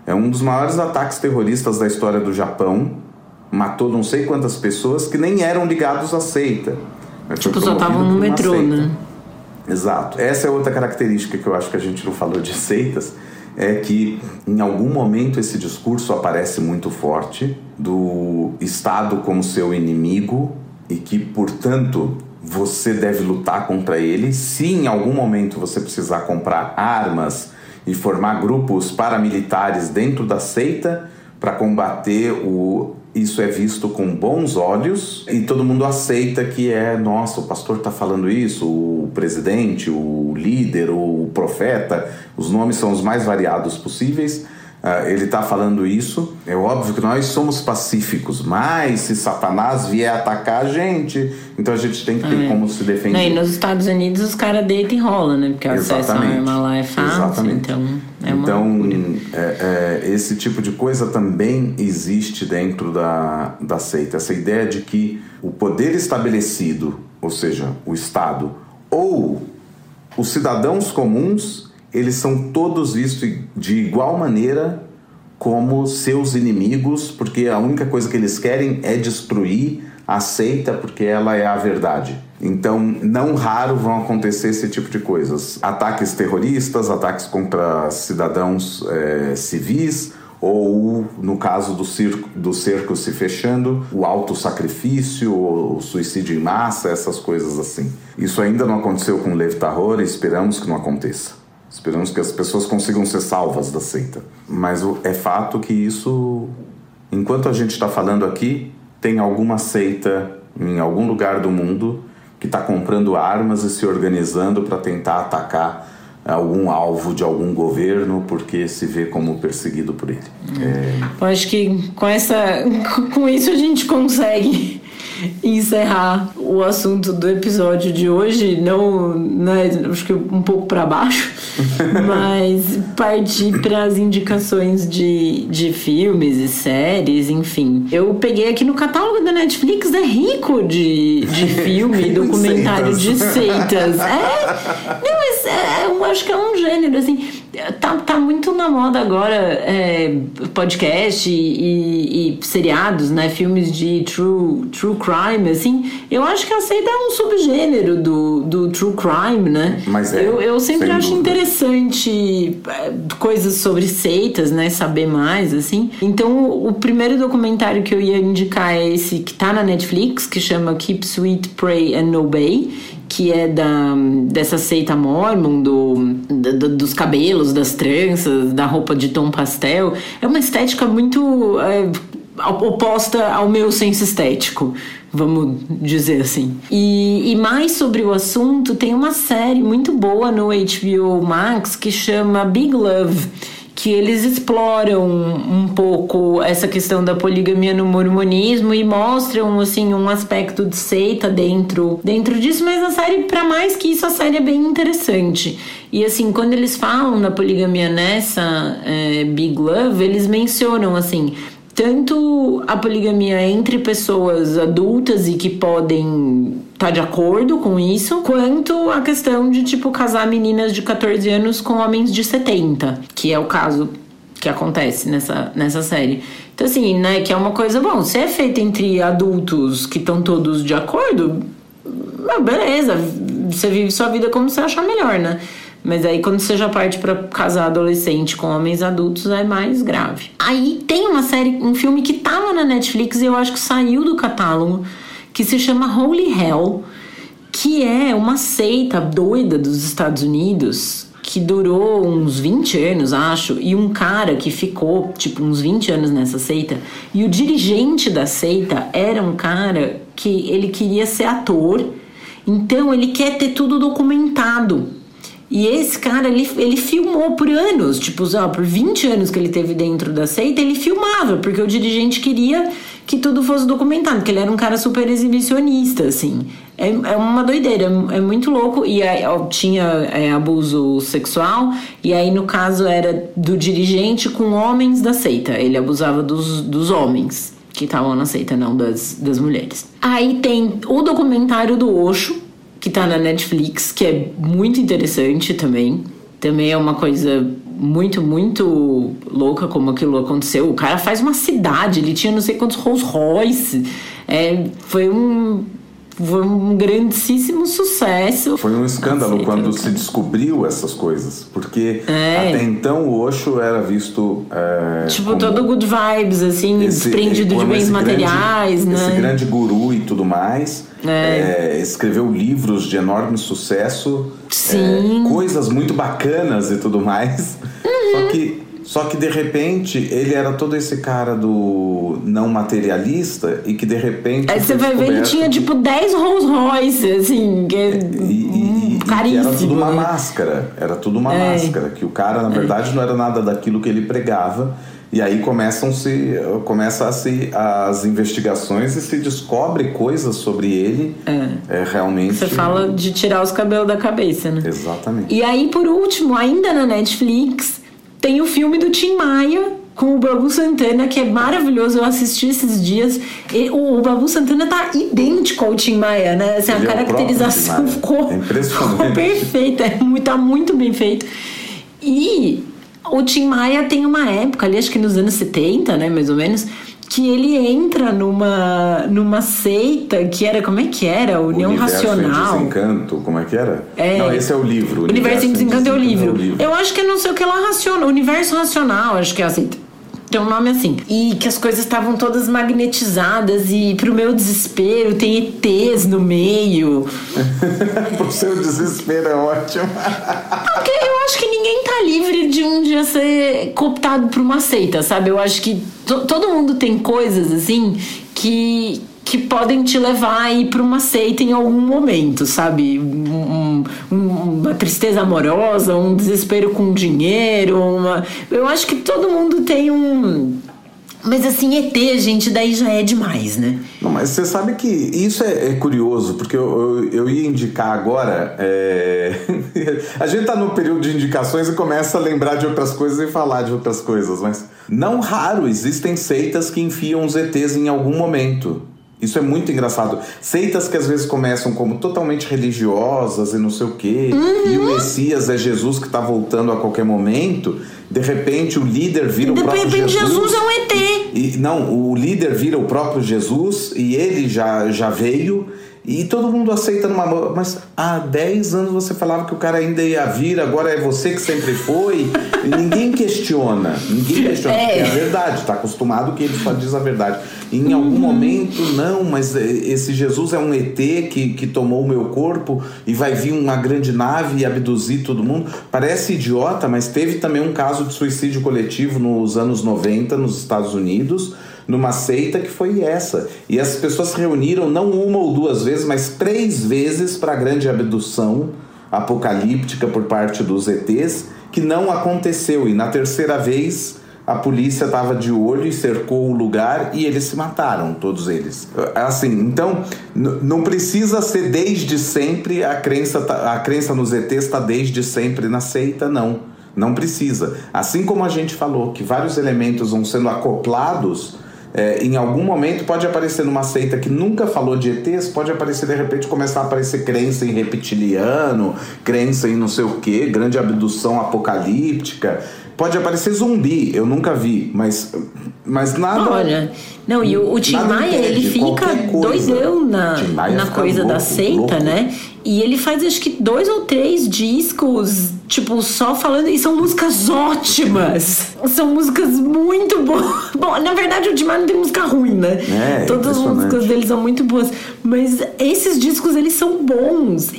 É um dos maiores ataques terroristas da história do Japão. Matou não sei quantas pessoas que nem eram ligados à seita. Tipo, só estavam no metrô, seita. né? Exato. Essa é outra característica que eu acho que a gente não falou de seitas, é que em algum momento esse discurso aparece muito forte do Estado como seu inimigo e que, portanto, você deve lutar contra ele. Se em algum momento você precisar comprar armas e formar grupos paramilitares dentro da seita para combater o isso é visto com bons olhos e todo mundo aceita que é, nossa, o pastor está falando isso, o presidente, o líder, o profeta, os nomes são os mais variados possíveis. Ah, ele está falando isso. É óbvio que nós somos pacíficos, mas se Satanás vier atacar a gente, então a gente tem que ter como se defender. Não, e nos Estados Unidos os caras deitam e rolam, né? Porque o acesso à arma lá é fácil, Exatamente. então é então, é, é, esse tipo de coisa também existe dentro da, da seita. Essa ideia de que o poder estabelecido, ou seja, o Estado, ou os cidadãos comuns, eles são todos vistos de igual maneira como seus inimigos, porque a única coisa que eles querem é destruir a seita, porque ela é a verdade. Então, não raro vão acontecer esse tipo de coisas: ataques terroristas, ataques contra cidadãos eh, civis, ou no caso do, circo, do cerco se fechando, o autossacrifício, o suicídio em massa, essas coisas assim. Isso ainda não aconteceu com Lev Tahor e esperamos que não aconteça. Esperamos que as pessoas consigam ser salvas da seita. Mas é fato que isso, enquanto a gente está falando aqui, tem alguma seita em algum lugar do mundo que está comprando armas e se organizando para tentar atacar algum alvo de algum governo porque se vê como perseguido por ele. É, Eu acho que com essa *laughs* com isso a gente consegue encerrar o assunto do episódio de hoje, não, né, acho que um pouco para baixo, *laughs* mas partir para as indicações de, de filmes e séries, enfim. Eu peguei aqui no catálogo da Netflix, é rico de, de *laughs* filme, documentário de seitas. É, não, mas é, eu acho que é um gênero, assim. Tá, tá muito na moda agora é, podcast e, e- e seriados, né? Filmes de true, true crime, assim. Eu acho que a seita é um subgênero do, do true crime, né? Mas é, eu, eu sempre sem acho dúvida. interessante é, coisas sobre seitas, né? Saber mais, assim. Então, o primeiro documentário que eu ia indicar é esse que tá na Netflix, que chama Keep Sweet, Pray and Obey, que é da, dessa seita mormon, do, do- dos cabelos, das tranças, da roupa de tom pastel. É uma estética muito é, oposta ao meu senso estético, vamos dizer assim. E, e mais sobre o assunto, tem uma série muito boa no HBO Max que chama Big Love que eles exploram um pouco essa questão da poligamia no mormonismo e mostram assim um aspecto de seita dentro dentro disso, mas a série para mais que isso a série é bem interessante. E assim, quando eles falam da poligamia nessa é, Big Love, eles mencionam assim tanto a poligamia entre pessoas adultas e que podem estar de acordo com isso, quanto a questão de tipo casar meninas de 14 anos com homens de 70, que é o caso que acontece nessa, nessa série. Então, assim, né, que é uma coisa, bom, se é feita entre adultos que estão todos de acordo, ah, beleza, você vive sua vida como você achar melhor, né? Mas aí quando você já parte para casar adolescente com homens adultos é mais grave. Aí tem uma série, um filme que tava na Netflix e eu acho que saiu do catálogo, que se chama Holy Hell, que é uma seita doida dos Estados Unidos que durou uns 20 anos, acho, e um cara que ficou, tipo, uns 20 anos nessa seita, e o dirigente da seita era um cara que ele queria ser ator, então ele quer ter tudo documentado. E esse cara, ele, ele filmou por anos, tipo, ó, por 20 anos que ele teve dentro da seita, ele filmava, porque o dirigente queria que tudo fosse documentado, porque ele era um cara super exibicionista, assim. É, é uma doideira, é, é muito louco. E aí, tinha é, abuso sexual, e aí, no caso, era do dirigente com homens da seita. Ele abusava dos, dos homens que estavam na seita, não das, das mulheres. Aí tem o documentário do Osho, que tá na Netflix, que é muito interessante também. Também é uma coisa muito, muito louca como aquilo aconteceu. O cara faz uma cidade, ele tinha não sei quantos Rolls Royce. É, foi um foi um grandíssimo sucesso. Foi um escândalo quando se descobriu essas coisas, porque é. até então o Osho era visto. É, tipo, todo good vibes, assim, esse, desprendido de bens materiais, grande, né? Esse grande guru e tudo mais. É. É, escreveu livros de enorme sucesso, Sim. É, coisas muito bacanas e tudo mais. Uhum. Só que só que de repente ele era todo esse cara do não materialista e que de repente. Aí você vai ver, ele tinha tipo 10 Rolls Royce, assim, que é e, e, caríssimo. era tudo uma máscara. Era tudo uma é. máscara. Que o cara, na verdade, não era nada daquilo que ele pregava. E aí começam se começa a se as investigações e se descobre coisas sobre ele. É. é realmente. Você fala de tirar os cabelos da cabeça, né? Exatamente. E aí por último, ainda na Netflix, tem o filme do Tim Maia com o Babu Santana, que é maravilhoso. Eu assisti esses dias. E o, Babu Santana tá idêntico ao Tim Maia, né? Assim, a é caracterização ficou, é ficou *laughs* perfeita. É muito, tá muito bem feito. E o Tim Maia tem uma época ali, acho que nos anos 70, né, mais ou menos, que ele entra numa, numa seita que era, como é que era? União Universo Racional. Em Desencanto, como é que era? É, não, esse é o livro. Universo, Universo em Desencanto, é, o livro. é o livro. Eu acho que é não sei o que lá raciona. Universo Racional, acho que é a seita. Tem um nome assim. E que as coisas estavam todas magnetizadas e pro meu desespero tem ETs no meio. *laughs* pro seu desespero é ótimo. Porque eu acho que ninguém tá livre de um dia ser cooptado por uma seita, sabe? Eu acho que todo mundo tem coisas assim que que podem te levar a ir para uma seita em algum momento, sabe? Um, um, uma tristeza amorosa, um desespero com dinheiro, uma... eu acho que todo mundo tem um mas assim, ET, gente, daí já é demais, né? Não, mas você sabe que isso é, é curioso, porque eu, eu, eu, ia indicar agora. É... *laughs* a gente tá no período de indicações e começa a lembrar de outras coisas e falar de outras coisas, mas não raro existem seitas que enfiam os ETs em algum momento. Isso é muito engraçado. Seitas que às vezes começam como totalmente religiosas e não sei o quê, uhum. e o Messias é Jesus que está voltando a qualquer momento. De repente o líder vira de o próprio repente, Jesus. Jesus é um ET. E, não, o líder vira o próprio Jesus e ele já, já veio e todo mundo aceita numa boa. Mas há 10 anos você falava que o cara ainda ia vir, agora é você que sempre foi. e *laughs* ninguém questiona. Ninguém questiona. É, é a verdade, está acostumado que ele só diz a verdade. E em algum uhum. momento, não, mas esse Jesus é um ET que, que tomou o meu corpo e vai vir uma grande nave e abduzir todo mundo. Parece idiota, mas teve também um caso de suicídio coletivo nos anos 90 nos Estados Unidos numa seita que foi essa. E as pessoas se reuniram não uma ou duas vezes, mas três vezes para a grande abdução apocalíptica por parte dos ETs, que não aconteceu. E na terceira vez a polícia estava de olho e cercou o lugar e eles se mataram, todos eles. Assim, então não precisa ser desde sempre a crença, tá, a crença nos ETs está desde sempre na seita, não. Não precisa. Assim como a gente falou que vários elementos vão sendo acoplados é, em algum momento pode aparecer numa seita que nunca falou de ETs, pode aparecer de repente começar a aparecer crença em reptiliano, crença em não sei o que, grande abdução apocalíptica. Pode aparecer zumbi, eu nunca vi, mas, mas nada. Olha, não, e o, o Tim Maia, ele fica doidão na, na coisa louco, da seita, louco. né? E ele faz acho que dois ou três discos, tipo, só falando. E são músicas ótimas. São músicas muito boas. *laughs* Bom, na verdade o Dimar não tem música ruim, né? É, Todas as músicas dele são muito boas. Mas esses discos, eles são bons. E,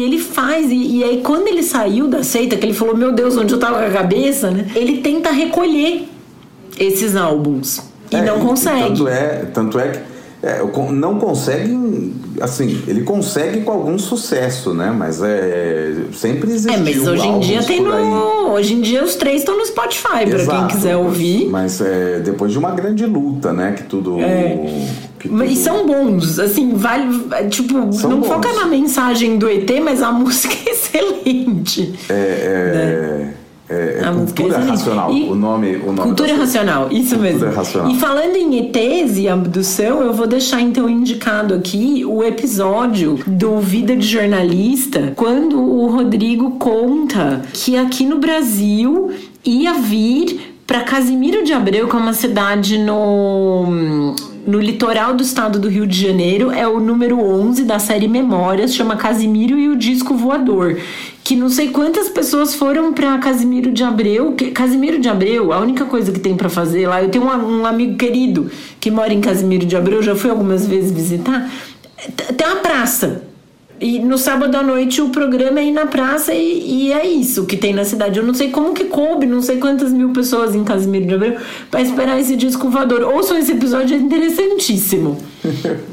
e ele faz. E, e aí, quando ele saiu da seita, que ele falou: Meu Deus, onde eu tava com a cabeça, né? Ele tenta recolher esses álbuns. E É, não consegue. tanto é, tanto é que é, não consegue, assim, ele consegue com algum sucesso, né? Mas é sempre existiu É, mas hoje em dia tem no. Hoje em dia os três estão no Spotify, pra quem quiser ouvir. Mas é depois de uma grande luta, né? Que tudo. que Mas tudo- são bons, assim, vale. Tipo, São não bons. foca na mensagem do ET, mas a *laughs* música é excelente. É, é, é A música é cultura racional. E- o nome, o nome Cultura racional, isso Cultura mesmo. racional. E falando em ETs e abdução, eu vou deixar então indicado aqui o episódio do Vida de Jornalista, quando o Rodrigo conta que aqui no Brasil ia vir para Casimiro de Abreu, que é uma cidade no no litoral do estado do Rio de Janeiro, é o número 11 da série Memórias, chama Casimiro e o Disco Voador. Que não sei quantas pessoas foram pra Casimiro de Abreu. que- Casimiro de Abreu, a única coisa que tem pra fazer lá, eu tenho um, um amigo querido que mora em Casimiro de Abreu, já fui algumas vezes visitar. Tem uma praça. E no sábado à noite o programa é ir na praça e, e é isso que tem na cidade. Eu não sei como que coube, não sei quantas mil pessoas em Casimiro de Abreu pra esperar esse disco voador. Ouçam esse episódio, é interessantíssimo. *laughs*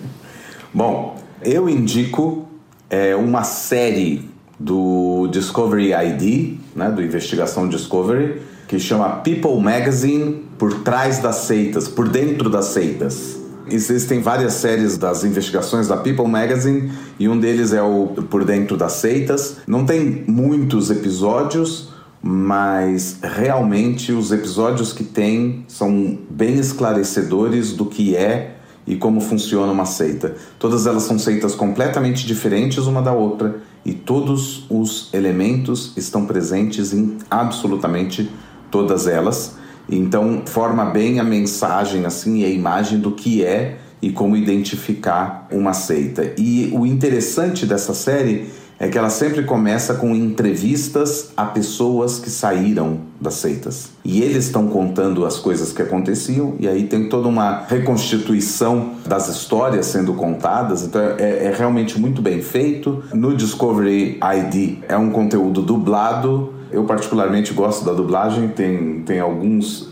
Bom, eu indico é, uma série do Discovery ID, né, do Investigação Discovery, que chama People Magazine Por Trás das Seitas, Por Dentro das Seitas. Existem várias séries das investigações da People Magazine e um deles é o Por Dentro das Seitas. Não tem muitos episódios, mas realmente os episódios que tem são bem esclarecedores do que é e como funciona uma seita. Todas elas são seitas completamente diferentes uma da outra e todos os elementos estão presentes em absolutamente todas elas. Então forma bem a mensagem assim e a imagem do que é e como identificar uma seita. E o interessante dessa série é que ela sempre começa com entrevistas a pessoas que saíram das seitas. E eles estão contando as coisas que aconteciam, e aí tem toda uma reconstituição das histórias sendo contadas, então é, é realmente muito bem feito. No Discovery ID é um conteúdo dublado. Eu, particularmente, gosto da dublagem, tem, tem alguns.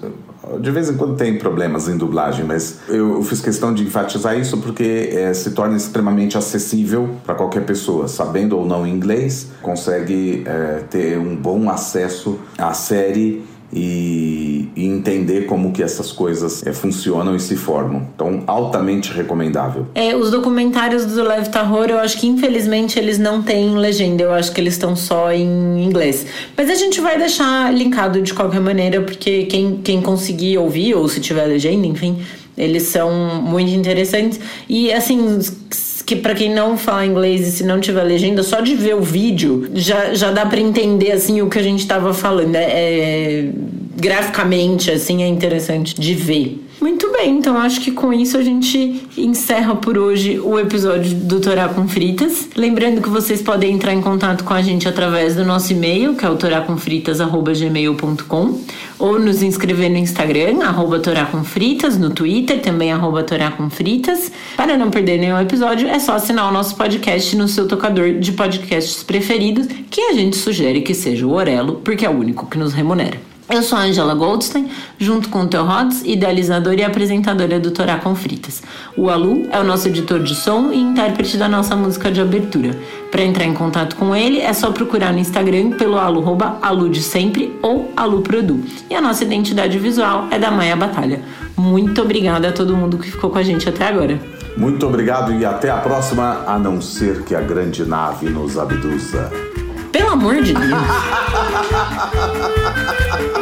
De vez em quando tem problemas em dublagem, mas eu, fiz questão de enfatizar isso porque é, se torna extremamente acessível para qualquer pessoa, sabendo ou não inglês, consegue é, ter um bom acesso à série e, e entender como que essas coisas é, funcionam e se formam. Então, altamente recomendável. É, os documentários do Leve Terror, eu acho que infelizmente eles não têm legenda, eu acho que eles estão só em inglês. Mas a gente vai deixar linkado de qualquer maneira, porque quem, quem conseguir ouvir, ou se tiver legenda, enfim, eles são muito interessantes. E assim, que para quem não fala inglês e se não tiver legenda, só de ver o vídeo já, já dá para entender assim o que a gente tava falando. É, é, graficamente, assim, é interessante de ver. Muito bem, então acho que com isso a gente encerra por hoje o episódio do Torá com Fritas. Lembrando que vocês podem entrar em contato com a gente através do nosso e-mail, que é o ou nos inscrever no Instagram, arroba no Twitter, também arroba. Para não perder nenhum episódio, é só assinar o nosso podcast no seu tocador de podcasts preferidos, que a gente sugere que seja o Orelo, porque é o único que nos remunera. Eu sou a Angela Goldstein, junto com o Theo Rhodes, idealizadora e apresentadora do Torá com Fritas. O Alu é o nosso editor de som e intérprete da nossa música de abertura. Para entrar em contato com ele, é só procurar no Instagram pelo alu, alu de sempre ou aluprodu. E a nossa identidade visual é da Maia Batalha. Muito obrigada a todo mundo que ficou com a gente até agora. Muito obrigado e até a próxima, a não ser que a grande nave nos abduza. Pelo amor de Deus! *laughs*